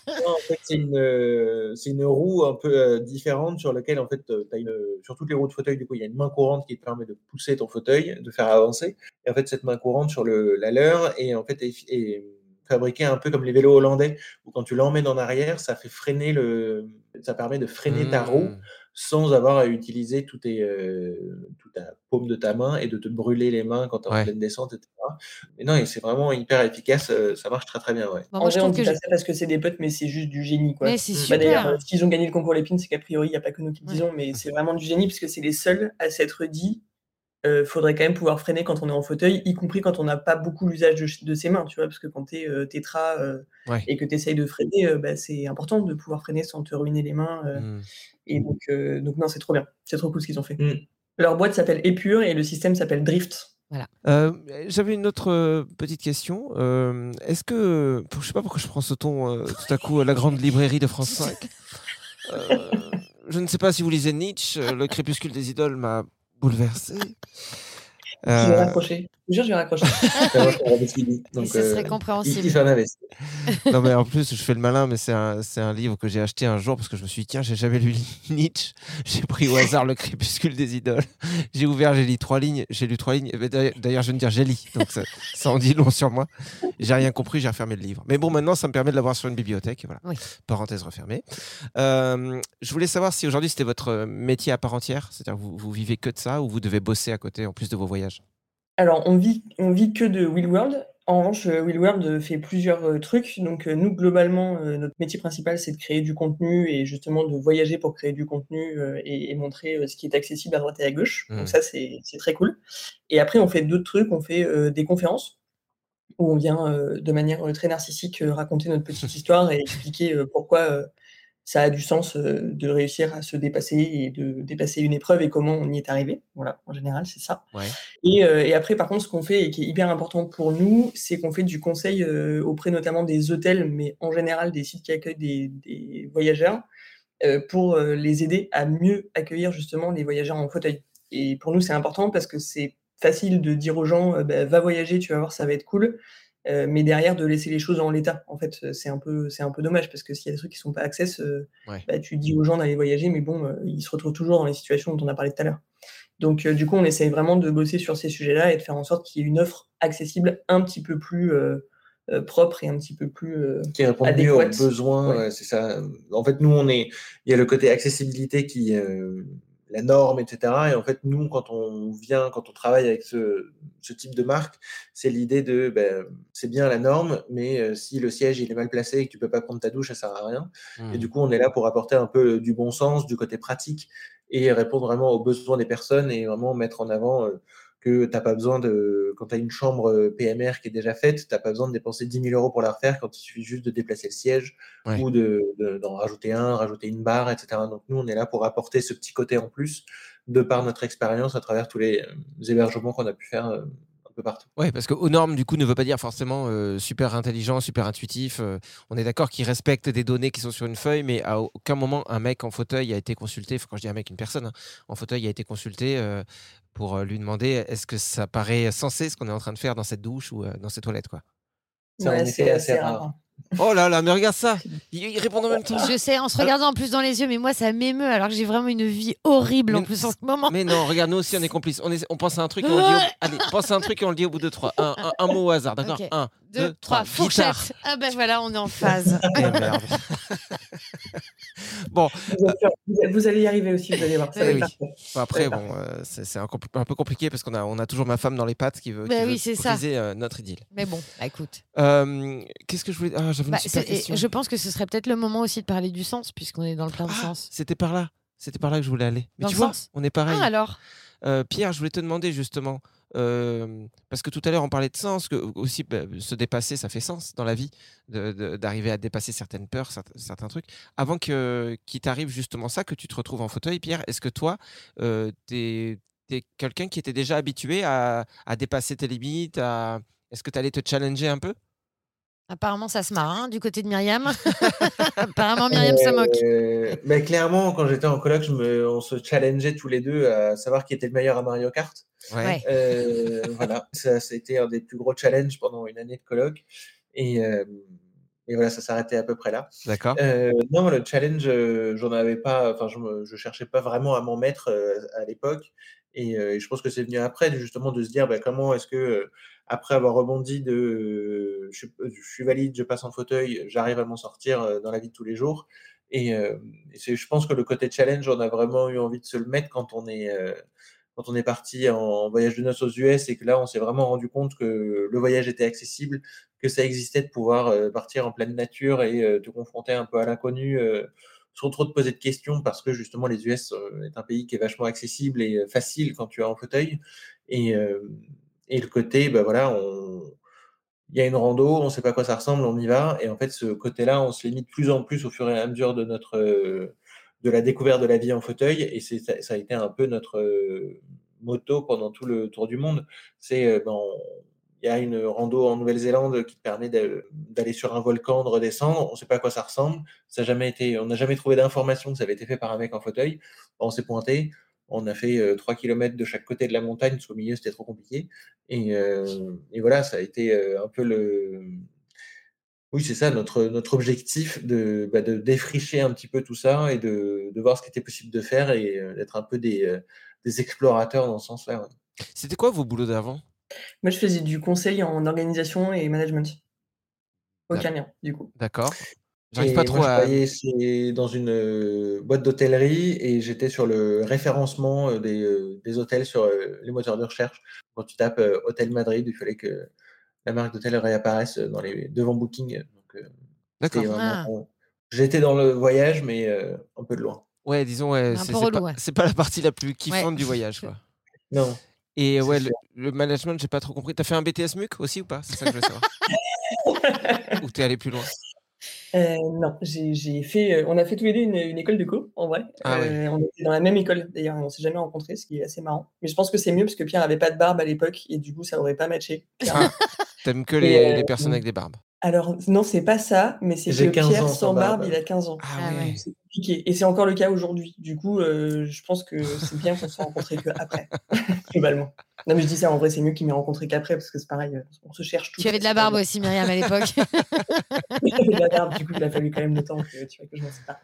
Non, en fait, c'est une, euh, c'est une roue un peu euh, différente sur laquelle, en fait, euh, t'as une, sur toutes les roues de fauteuil, du coup, il y a une main courante qui te permet de pousser ton fauteuil, de faire avancer. Et en fait, cette main courante sur le, la leur est, en fait, est, est fabriquée un peu comme les vélos hollandais, où quand tu l'emmènes en arrière, ça fait freiner le, ça permet de freiner ta roue Mmh. Sans avoir à utiliser tout tes, euh, toute ta paume de ta main et de te brûler les mains quand tu es Ouais. en pleine descente, etc. Mais non, et c'est vraiment hyper efficace, euh, ça marche très très bien, ouais. Bon, en moi, je vrai, on trouve dit que pas je- ça parce que c'est des potes, mais c'est juste du génie quoi. Mais c'est Bah, super. D'ailleurs, euh, s'ils ont gagné le concours Lépine, c'est qu'a priori, il n'y a pas que nous qui le disons, mais c'est vraiment du génie parce que c'est les seuls à s'être dit euh, faudrait quand même pouvoir freiner quand on est en fauteuil, y compris quand on n'a pas beaucoup l'usage de, de ses mains, tu vois, parce que quand tu es tétra euh, Ouais. et que tu essayes de freiner, euh, bah, c'est important de pouvoir freiner sans te ruiner les mains. euh, Mmh. Et donc, euh, donc, non, c'est trop bien. C'est trop cool ce qu'ils ont fait. Mm. Leur boîte s'appelle Épure et le système s'appelle Drift. Euh, J'avais une autre euh, petite question. Euh, Est-ce que, je sais pas pourquoi je prends ce ton euh, tout à coup à la grande librairie de France 5. Euh, je ne sais pas si vous lisez Nietzsche. euh, Le crépuscule des idoles m'a bouleversé. Je vais Euh, raccrocher. Je vous jure, je vais raccrocher. *laughs* Ai fini, donc, ce serait euh, compréhensible. Il, il *laughs* non mais en plus je fais le malin mais c'est un, c'est un livre que j'ai acheté un jour parce que je me suis dit tiens j'ai jamais lu *laughs* Nietzsche. J'ai pris au hasard le crépuscule des idoles. J'ai ouvert j'ai lu trois lignes j'ai lu trois lignes. D'ailleurs je viens de dire j'ai lu. Donc ça, ça en dit long sur moi. J'ai rien compris j'ai refermé le livre. Mais bon maintenant ça me permet de l'avoir sur une bibliothèque voilà. Oui. parenthèse refermée. Euh, je voulais savoir si aujourd'hui c'était votre métier à part entière? C'est-à-dire que vous, vous vivez que de ça ou vous devez bosser à côté en plus de vos voyages? Alors, on vit, on vit que de Will World. En revanche, euh, Will World euh, fait plusieurs euh, trucs. Donc, nous, globalement, notre métier principal, c'est de créer du contenu et justement de voyager pour créer du contenu et, et montrer ce qui est accessible à droite et à gauche. Mhm. Donc, ça, c'est très cool. Et après, on fait d'autres trucs. On fait des conférences où on vient euh, de manière très narcissique euh, raconter notre petite *laughs* histoire et expliquer euh, pourquoi ça a du sens euh, de réussir à se dépasser et de dépasser une épreuve et comment on y est arrivé. Voilà, en général, c'est ça. ouais Et, euh, et après, par contre, ce qu'on fait et qui est hyper important pour nous, c'est qu'on fait du conseil euh, auprès notamment des hôtels, mais en général des sites qui accueillent des, des voyageurs, euh, pour les aider à mieux accueillir justement les voyageurs en fauteuil. Et pour nous, c'est important parce que c'est facile de dire aux gens, bah, va voyager, tu vas voir, ça va être cool. Euh, mais derrière de laisser les choses en l'état. En fait, euh, c'est un peu, c'est un peu dommage parce que s'il y a des trucs qui sont pas access, euh, Ouais. bah, tu dis aux gens d'aller voyager, mais bon, euh, ils se retrouvent toujours dans les situations dont on a parlé tout à l'heure. Donc, du coup, on essaye vraiment de bosser sur ces sujets-là et de faire en sorte qu'il y ait une offre accessible un petit peu plus propre et un petit peu plus qui répond mieux aux besoins. Ouais. c'est ça. En fait, nous, on est, il y a le côté accessibilité qui, la norme, etc. Et en fait, nous, quand on vient, quand on travaille avec ce, ce type de marque, c'est l'idée de, ben, c'est bien la norme, mais euh, si le siège il est mal placé et que tu peux pas prendre ta douche, ça sert à rien. Mmh. Et du coup, on est là pour apporter un peu du bon sens, du côté pratique et répondre vraiment aux besoins des personnes et vraiment mettre en avant euh, que tu n'as pas besoin de, quand tu as une chambre euh, PMR qui est déjà faite, tu n'as pas besoin de dépenser 10 000 euros pour la refaire quand il suffit juste de déplacer le siège Ouais. ou de, de- d'en rajouter un, rajouter une barre, etc. Donc nous, on est là pour apporter ce petit côté en plus de par notre expérience à travers tous les, euh, hébergements qu'on a pu faire euh, peu partout. Ouais, parce que aux normes, du coup, ne veut pas dire forcément euh, super intelligent, super intuitif. euh, on est d'accord qu'il respecte des données qui sont sur une feuille, mais à aucun moment un mec en fauteuil a été consulté. Enfin, quand je dis un mec, une personne hein, en fauteuil a été consulté euh, pour lui demander est-ce que ça paraît sensé ce qu'on est en train de faire dans cette douche ou euh, dans ces toilettes, quoi. Ça, Ouais, c'est assez assez rare. rare. Oh là là, mais regarde ça Ils, répondent en même temps. Je sais, en se regardant en plus dans les yeux, mais moi ça m'émeut alors que j'ai vraiment une vie horrible en plus en ce moment. Mais non, regarde, nous aussi on est complices. On, est- on pense à un truc et on le dit. Au... Allez, pense à un truc et on le dit au bout de trois. Un, un- un mot au hasard, d'accord Ok. Un, Deux, deux, trois. trois, Guitare. fourchette. Ah ben voilà, on est en phase. Eh, merde. *laughs* *laughs* bon, Vous, allez y arriver aussi, vous allez voir. Ça Eh oui. après, bon, euh, c'est un, peu compliqué parce qu'on a, on a toujours ma femme dans les pattes qui veut, qui Bah veut oui, ça. euh, notre idylle. Mais bon, bah, écoute. Euh, Qu'est-ce que je voulais. Ah, j'avais une Bah, super question. je pense que ce serait peut-être le moment aussi de parler du sens, puisqu'on est dans le plein de Ah, sens. C'était par là. C'était par là que je voulais aller. Mais Dans tu le vois, sens? on est pareil. Ah alors? Euh, Pierre, je voulais te demander justement, parce que tout à l'heure on parlait de sens, que aussi bah, se dépasser, ça fait sens dans la vie, d'arriver à dépasser certaines peurs, certains, trucs. Avant qu'il t'arrive justement ça, que tu te retrouves en fauteuil, Pierre, est-ce que toi, euh, es, quelqu'un qui était déjà habitué à, à dépasser tes limites. Est-ce que tu allais te challenger un peu? Apparemment, ça se marre hein, du côté de Myriam. *laughs* Apparemment, Myriam se moque. Mais clairement, quand j'étais en coloc, je me, on se challengeait tous les deux à savoir qui était le meilleur à Mario Kart. Ouais. Euh, voilà, ça, ça a été un des plus gros challenges pendant une année de coloc. Et, euh, et voilà, ça s'arrêtait à peu près là. D'accord. Euh, non, le challenge, j'en avais pas, enfin, je, me, je cherchais pas vraiment à m'en mettre euh, à l'époque. Et, et je pense que c'est venu après, justement, de se dire bah, comment est-ce que, après avoir rebondi de je, je suis valide, je passe en fauteuil, j'arrive à m'en sortir dans la vie de tous les jours. Et, et je pense que le côté challenge, on a vraiment eu envie de se le mettre quand on est, quand on est parti en voyage de noces aux US et que là, on s'est vraiment rendu compte que le voyage était accessible, que ça existait de pouvoir partir en pleine nature et te confronter un peu à l'inconnu sans trop te poser de questions parce que justement les US euh, est un pays qui est vachement accessible et euh, facile quand tu es en fauteuil. Et, euh, et le côté, bah voilà, on, il y a une rando, on ne sait pas à quoi ça ressemble, on y va. Et en fait, ce côté-là, on se limite de plus en plus au fur et à mesure de notre de la découverte de la vie en fauteuil. Et c'est ça, a été un peu notre motto pendant tout le tour du monde. C'est ben, il y a une rando en Nouvelle-Zélande qui te permet d'aller sur un volcan, de redescendre. On ne sait pas à quoi ça ressemble. Ça jamais été, on n'a jamais trouvé d'information que ça avait été fait par un mec en fauteuil. On s'est pointé. On a fait euh, 3 km de chaque côté de la montagne, parce qu'au milieu, c'était trop compliqué. Et, euh, voilà, ça a été euh, un peu le. Oui, c'est ça, notre, notre objectif de, bah, de défricher un petit peu tout ça et de, de voir ce qui était possible de faire et euh, d'être un peu des, euh, des explorateurs dans ce sens-là. C'était quoi vos boulots d'avant? Moi, je faisais du conseil en organisation et management. Aucun lien, du coup. D'accord. J'arrive Et pas moi, trop je à. travaillais c'est dans une euh, boîte d'hôtellerie et j'étais sur le référencement euh, des, euh, des hôtels sur les moteurs de recherche. Quand tu tapes Hôtel Madrid, il fallait que la marque d'hôtel réapparaisse dans les devant Booking. Donc, D'accord. Ah. vraiment- J'étais dans le voyage, mais un peu de loin. Ouais, disons, ouais, Un c'est peu c'est relou, pas, ouais. c'est pas la partie la plus kiffante du voyage, quoi. Non. Et ouais, le, management, j'ai pas trop compris. T'as fait un BTS MUC aussi ou pas? C'est ça que je veux savoir. *laughs* ou t'es allé plus loin? Euh, non, j'ai fait. euh, on a fait tous les deux une, une école de co, en vrai. Ah ouais. Euh, on était dans la même école, d'ailleurs, on s'est jamais rencontrés, ce qui est assez marrant. Mais je pense que c'est mieux parce que Pierre avait pas de barbe à l'époque et du coup, ça aurait pas matché. Ah, T'aimes que euh, les personnes avec des barbes Alors, non, c'est pas ça, mais c'est que 15 Pierre ans sans barbe, barbe. il a 15 ans. Ah Ah ouais. C'est compliqué. Et c'est encore le cas aujourd'hui. Du coup, euh, je pense que c'est bien qu'on se soit rencontrés que après, *laughs* globalement. Non, mais je dis ça, en vrai, c'est mieux qu'il m'ait rencontré qu'après, parce que c'est pareil, euh, on se cherche tout. Tu avais de la barbe aussi, Myriam, à l'époque. *laughs* de la barbe, du coup, il a fallu quand même le temps que, tu vois, que je m'en sépare.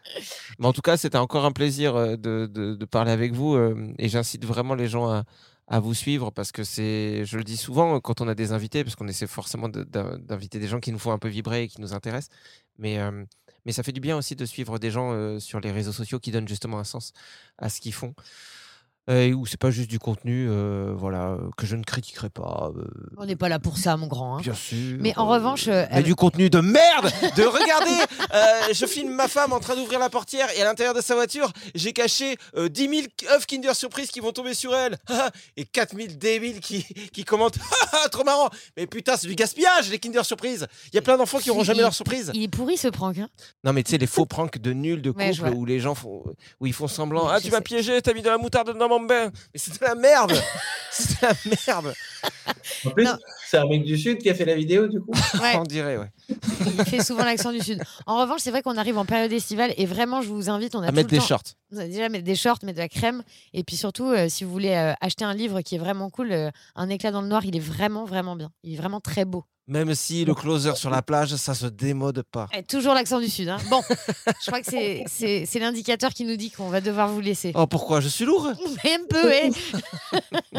Mais en tout cas, c'était encore un plaisir euh, de, de- de parler avec vous euh, et j'incite vraiment les gens à, à vous suivre parce que c'est, je le dis souvent quand on a des invités, parce qu'on essaie forcément d'inviter des gens qui nous font un peu vibrer et qui nous intéressent, mais, euh, mais ça fait du bien aussi de suivre des gens euh, sur les réseaux sociaux qui donnent justement un sens à ce qu'ils font. Et où c'est pas juste du contenu euh, voilà, euh, que je ne critiquerai pas. euh, On n'est pas là pour ça, mon grand. hein. Bien sûr. Mais en revanche, euh, Mais du contenu de merde De regarder Je filme ma femme en train d'ouvrir la portière et à l'intérieur de sa voiture, j'ai caché euh, 10 000 œufs Kinder Surprise qui vont tomber sur elle *laughs* et 4 000 débiles qui, qui commentent *laughs* Trop marrant Mais putain, c'est du gaspillage, les Kinder Surprise Il y a plein d'enfants qui n'auront jamais il- leur surprise Il est pourri ce prank. hein. Non, mais tu sais, les faux pranks de nuls de couple où les gens font, où ils font semblant Ah, tu m'as piégé, t'as mis de la moutarde dans mon Mais c'est de la merde *laughs* C'est de la merde En plus, c'est un mec du Sud qui a fait la vidéo, du coup. Ouais. *laughs* On dirait, ouais. Il fait souvent l'accent du Sud. En revanche, c'est vrai qu'on arrive en période estivale et vraiment, je vous invite. On a À tout mettre le des temps- shorts. Vous allez déjà mettre des shorts, mettre de la crème. Et puis surtout, euh, si vous voulez euh, acheter un livre qui est vraiment cool, euh, Un éclat dans le noir, il est vraiment, vraiment bien. Il est vraiment très beau. Même si le closer sur la plage, ça se démode pas. Et toujours l'accent du Sud. hein. Bon, je crois que c'est- c'est c'est l'indicateur qui nous dit qu'on va devoir vous laisser. Oh, pourquoi? Je suis lourd? Mais un peu, ouais. *laughs*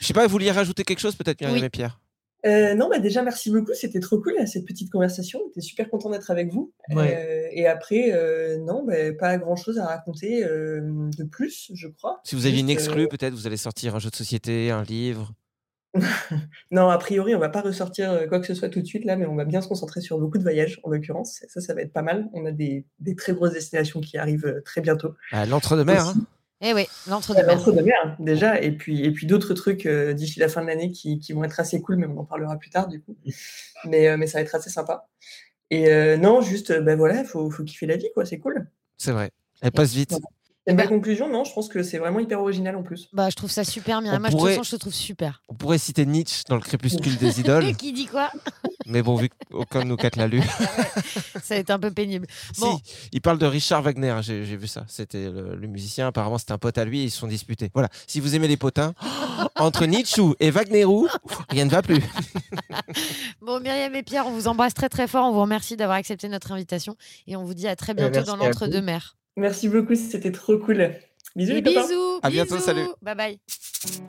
Je sais pas, vous vouliez rajouter quelque chose peut-être, Myriam Oui. et Pierre? Euh, non, bah déjà, merci beaucoup. C'était trop cool, cette petite conversation. J'étais super content d'être avec vous. Ouais. Euh, et après, euh, non, bah, pas grand-chose à raconter euh, de plus, je crois. Si vous aviez une exclue, euh, peut-être vous allez sortir un jeu de société, un livre. *laughs* Non, a priori, on va pas ressortir euh, quoi que ce soit tout de suite, là, mais on va bien se concentrer sur beaucoup de voyages, en l'occurrence. Ça, ça va être pas mal. On a des, des très grosses destinations qui arrivent euh, très bientôt. Ah, L'entre-deux-mer. Hein. Eh oui, l'entre-deux-mer. L'entre-deux-mer, déjà, et puis, et puis d'autres trucs euh, d'ici la fin de l'année qui, qui vont être assez cool, mais on en parlera plus tard, du coup. *laughs* Mais, euh, mais ça va être assez sympa. Et euh, non, juste, ben voilà, faut, faut kiffer la vie, quoi, c'est cool. C'est vrai. Elle passe vite. Et ma conclusion, non, je pense que c'est vraiment hyper original en plus. Bah, je trouve ça super, Myriam. On Moi, je, pourrait- te sens, je te trouve super. On pourrait citer Nietzsche dans le crépuscule des idoles, *laughs* qui dit quoi? Mais bon, vu qu'aucun de nous quatre l'a lu. *laughs* Ça va être un peu pénible. Bon, Si, il parle de Richard Wagner, j'ai vu ça. C'était le, le musicien, apparemment c'était un pote à lui, ils se sont disputés. Voilà, si vous aimez les potins, *gasps* entre Nietzsche et Wagnerou, rien ne va plus. *laughs* bon, Myriam et Pierre, on vous embrasse très très fort. On vous remercie d'avoir accepté notre invitation et on vous dit à très bientôt merci dans à vous. l'entre-deux-mer. Merci beaucoup, c'était trop cool. Bisous, les copains. bisous. À bientôt, bisous. salut. Bye bye.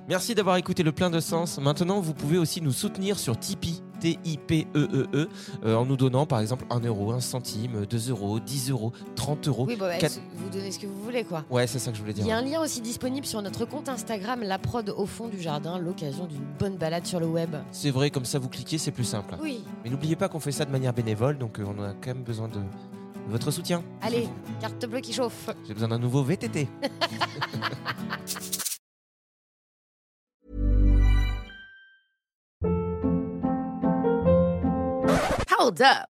Merci d'avoir écouté le plein de sens. Maintenant, vous pouvez aussi nous soutenir sur Tipeee, T-I-P-E-E-E, E, euh, en nous donnant par exemple 1 euro, 1 centime, 2 euros, 10 euros, 30 euros. Oui, bah, bah, quatre- vous donnez ce que vous voulez, quoi. Ouais, c'est ça que je voulais dire. Il y a un lien aussi disponible sur notre compte Instagram, la prod au fond du jardin, l'occasion d'une bonne balade sur le web. C'est vrai, comme ça vous cliquez, c'est plus simple. Oui. Mais n'oubliez pas qu'on fait ça de manière bénévole, donc euh, on a quand même besoin de votre soutien. Allez, carte bleue qui chauffe. *laughs* J'ai besoin d'un nouveau VTT. *laughs* Hold up.